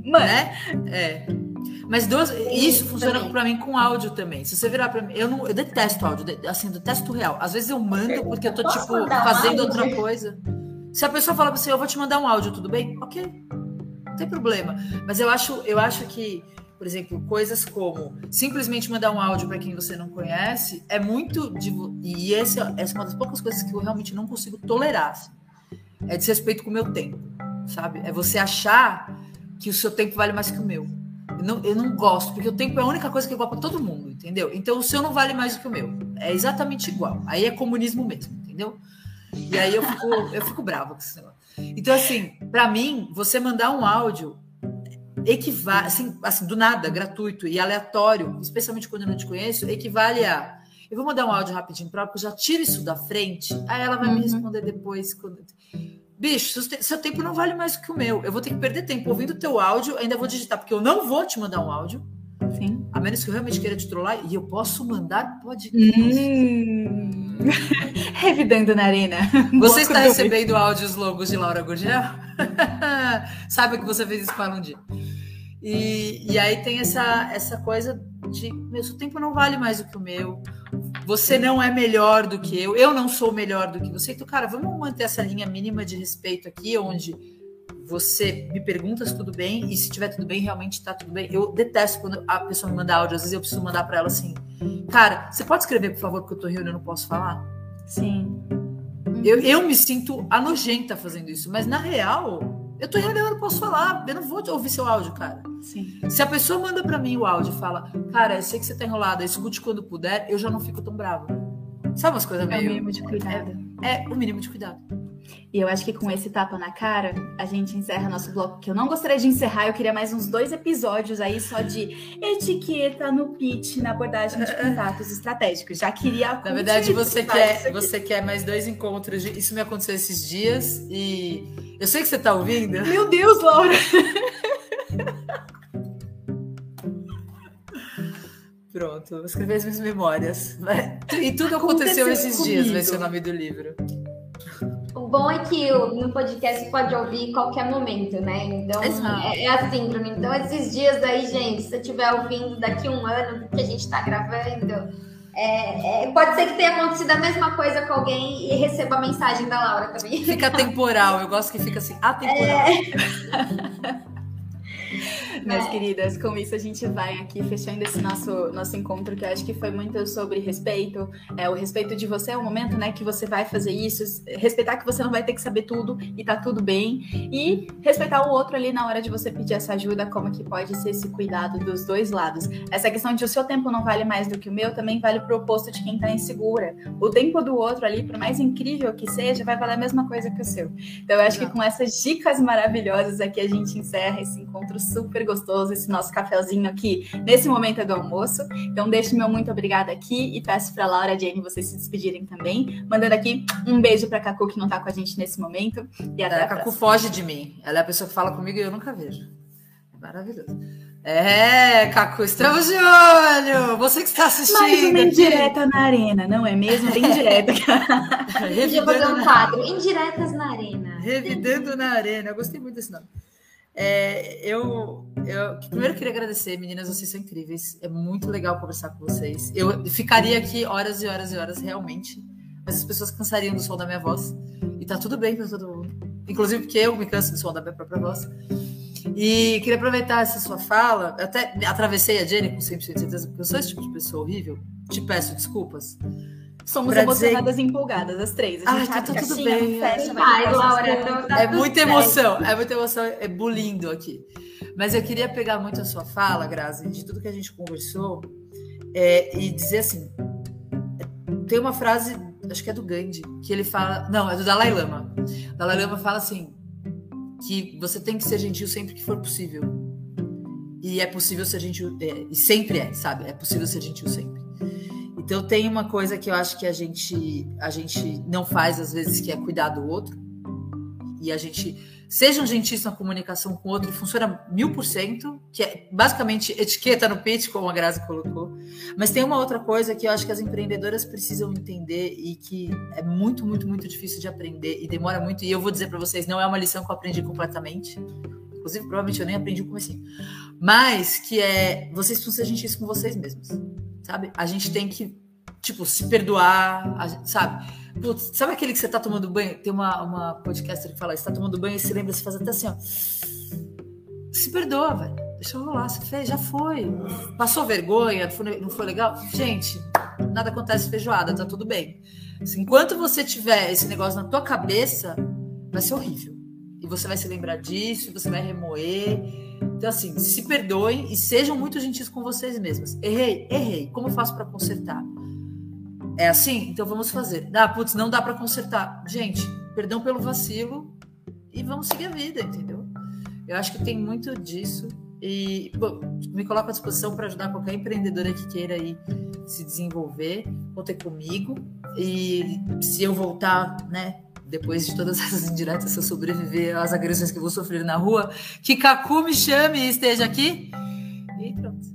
Mano. Né? É. Mas duas, isso funciona para mim com áudio também. Se você virar para mim, eu não, eu detesto áudio, assim, detesto real. Às vezes eu mando porque eu tô tipo fazendo outra coisa. Se a pessoa fala para você, eu vou te mandar um áudio, tudo bem? OK. Não tem problema. Mas eu acho, eu acho que por exemplo, coisas como simplesmente mandar um áudio para quem você não conhece é muito. De, e essa, essa é uma das poucas coisas que eu realmente não consigo tolerar. Assim. É desrespeito com o meu tempo, sabe? É você achar que o seu tempo vale mais que o meu. Eu não, eu não gosto, porque o tempo é a única coisa que é igual para todo mundo, entendeu? Então o seu não vale mais do que o meu. É exatamente igual. Aí é comunismo mesmo, entendeu? E aí eu fico, eu fico brava com isso. Então, assim, para mim, você mandar um áudio equivale, assim, assim, do nada, gratuito e aleatório, especialmente quando eu não te conheço, equivale a. Eu vou mandar um áudio rapidinho para eu já tiro isso da frente, aí ela vai uhum. me responder depois. Quando... Bicho, seu tempo não vale mais que o meu. Eu vou ter que perder tempo ouvindo o teu áudio, ainda vou digitar, porque eu não vou te mandar um áudio. Sim. A menos que eu realmente queira te trollar, e eu posso mandar podcast. Hum. *laughs* Revidando na arena. Você está recebendo áudios longos de Laura Gurgel? *laughs* Sabe que você fez isso para um dia. E, e aí tem essa, essa coisa de meu seu tempo não vale mais do que o meu. Você não é melhor do que eu, eu não sou melhor do que você. Então, cara, vamos manter essa linha mínima de respeito aqui, onde você me pergunta se tudo bem, e se tiver tudo bem, realmente tá tudo bem. Eu detesto quando a pessoa me manda áudio, às vezes eu preciso mandar para ela assim: Cara, você pode escrever, por favor, porque eu tô rindo e eu não posso falar? Sim. Eu, eu me sinto anojenta fazendo isso, mas na real, eu tô e eu não posso falar, eu não vou ouvir seu áudio, cara. Sim. Se a pessoa manda para mim o áudio e fala: Cara, eu sei que você tá enrolada, escute quando puder, eu já não fico tão brava. Sabe umas coisas meio. É o mínimo de cuidado. É, é o mínimo de cuidado. E eu acho que com esse tapa na cara, a gente encerra nosso bloco, que eu não gostaria de encerrar, eu queria mais uns dois episódios aí só de etiqueta no pitch, na abordagem de contatos estratégicos. Já queria. Na verdade, você quer, você quer mais dois encontros. De... Isso me aconteceu esses dias e eu sei que você tá ouvindo. Meu Deus, Laura! Pronto, vou escrever as minhas memórias. E tudo aconteceu, aconteceu esses comigo. dias, vai ser o nome do livro. O bom é que no podcast pode ouvir em qualquer momento, né? Então é, é assíncrono. Então, esses dias aí, gente, se você estiver ouvindo daqui um ano que a gente está gravando, é, é, pode ser que tenha acontecido a mesma coisa com alguém e receba a mensagem da Laura também. Fica temporal, eu gosto que fica assim, atemporal. É... *laughs* *laughs* Minhas é. queridas, com isso a gente vai aqui fechando esse nosso, nosso encontro, que eu acho que foi muito sobre respeito. É, o respeito de você é o momento né, que você vai fazer isso, respeitar que você não vai ter que saber tudo e tá tudo bem. E respeitar o outro ali na hora de você pedir essa ajuda, como que pode ser esse cuidado dos dois lados. Essa questão de o seu tempo não vale mais do que o meu também vale pro oposto de quem tá insegura. O tempo do outro ali, por mais incrível que seja, vai valer a mesma coisa que o seu. Então eu acho que com essas dicas maravilhosas aqui a gente encerra esse encontro super gostoso esse nosso cafezinho aqui nesse momento do almoço. Então, deixe meu muito obrigada aqui e peço para Laura e Jane vocês se despedirem também. Mandando aqui um beijo para Cacu, que não está com a gente nesse momento. E até a, a Cacu foge de mim. Ela é a pessoa que fala comigo e eu nunca vejo. É maravilhoso. É, Cacu, estamos de olho! Você que está assistindo. Mais uma indireta na arena, não é mesmo? Bem direta. *laughs* Revidando fazer um quadro. Indiretas na arena. Revidando na arena. Eu gostei muito desse nome. É, eu, eu primeiro queria agradecer, meninas, vocês são incríveis. É muito legal conversar com vocês. Eu ficaria aqui horas e horas e horas, realmente. Mas as pessoas cansariam do som da minha voz. E tá tudo bem para todo mundo. Inclusive porque eu me canso do som da minha própria voz. E queria aproveitar essa sua fala. Eu até atravessei a Jenny com 100% de certeza, porque eu sou esse tipo de pessoa horrível. Te peço desculpas. Somos emocionadas dizer... e empolgadas, as três. A gente ah, tá tudo bem. Fecha, Ai, Laura, tá é muita emoção, é muita emoção, é bulindo aqui. Mas eu queria pegar muito a sua fala, Grazi, de tudo que a gente conversou, é, e dizer assim: tem uma frase, acho que é do Gandhi, que ele fala. Não, é do Dalai Lama. O Dalai Lama fala assim: que você tem que ser gentil sempre que for possível. E é possível ser gentil, é, e sempre é, sabe? É possível ser gentil sempre. Então tem uma coisa que eu acho que a gente a gente não faz às vezes que é cuidar do outro e a gente sejam gentis na comunicação com o outro, funciona mil por cento, que é basicamente etiqueta no pitch, como a Grazi colocou. Mas tem uma outra coisa que eu acho que as empreendedoras precisam entender e que é muito, muito, muito difícil de aprender e demora muito. E eu vou dizer para vocês, não é uma lição que eu aprendi completamente. Inclusive, provavelmente eu nem aprendi o comecinho. Mas que é, vocês precisam ser gentis com vocês mesmos, sabe? A gente tem que, tipo, se perdoar, sabe? Putz, sabe aquele que você tá tomando banho? Tem uma, uma podcaster que fala, você tá tomando banho e se lembra, você faz até assim, ó. Se perdoa, velho. Deixa eu rolar, você fez, já foi. Passou vergonha, não foi legal? Gente, nada acontece feijoada, tá tudo bem. Enquanto você tiver esse negócio na tua cabeça, vai ser horrível. E você vai se lembrar disso, você vai remoer. Então, assim, se perdoem e sejam muito gentis com vocês mesmos. Errei, errei. Como eu faço para consertar? É assim? Então vamos fazer. Dá, putz, não dá para consertar. Gente, perdão pelo vacilo e vamos seguir a vida, entendeu? Eu acho que tem muito disso. E pô, me coloco à disposição para ajudar qualquer empreendedora que queira aí se desenvolver, conte comigo. E se eu voltar, né, depois de todas *laughs* essas indiretas, se eu sobreviver às agressões que vou sofrer na rua, que Cacu me chame e esteja aqui. E pronto.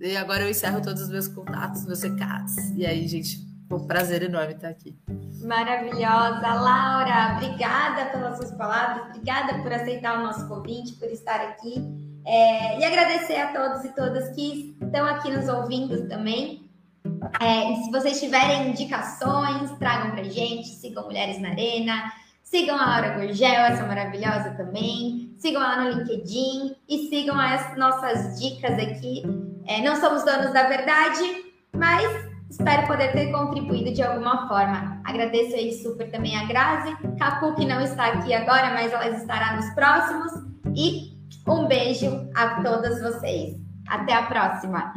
E agora eu encerro todos os meus contatos, meus recados. E aí, gente, foi um prazer enorme estar aqui. Maravilhosa. Laura, obrigada pelas suas palavras, obrigada por aceitar o nosso convite, por estar aqui. É, e agradecer a todos e todas que estão aqui nos ouvindo também. É, se vocês tiverem indicações, tragam pra gente, sigam Mulheres na Arena, sigam a Laura Gurgel, essa maravilhosa também, sigam ela no LinkedIn e sigam as nossas dicas aqui é, não somos donos da verdade, mas espero poder ter contribuído de alguma forma. Agradeço aí super também a Grazi, Capu, que não está aqui agora, mas ela estará nos próximos. E um beijo a todas vocês. Até a próxima!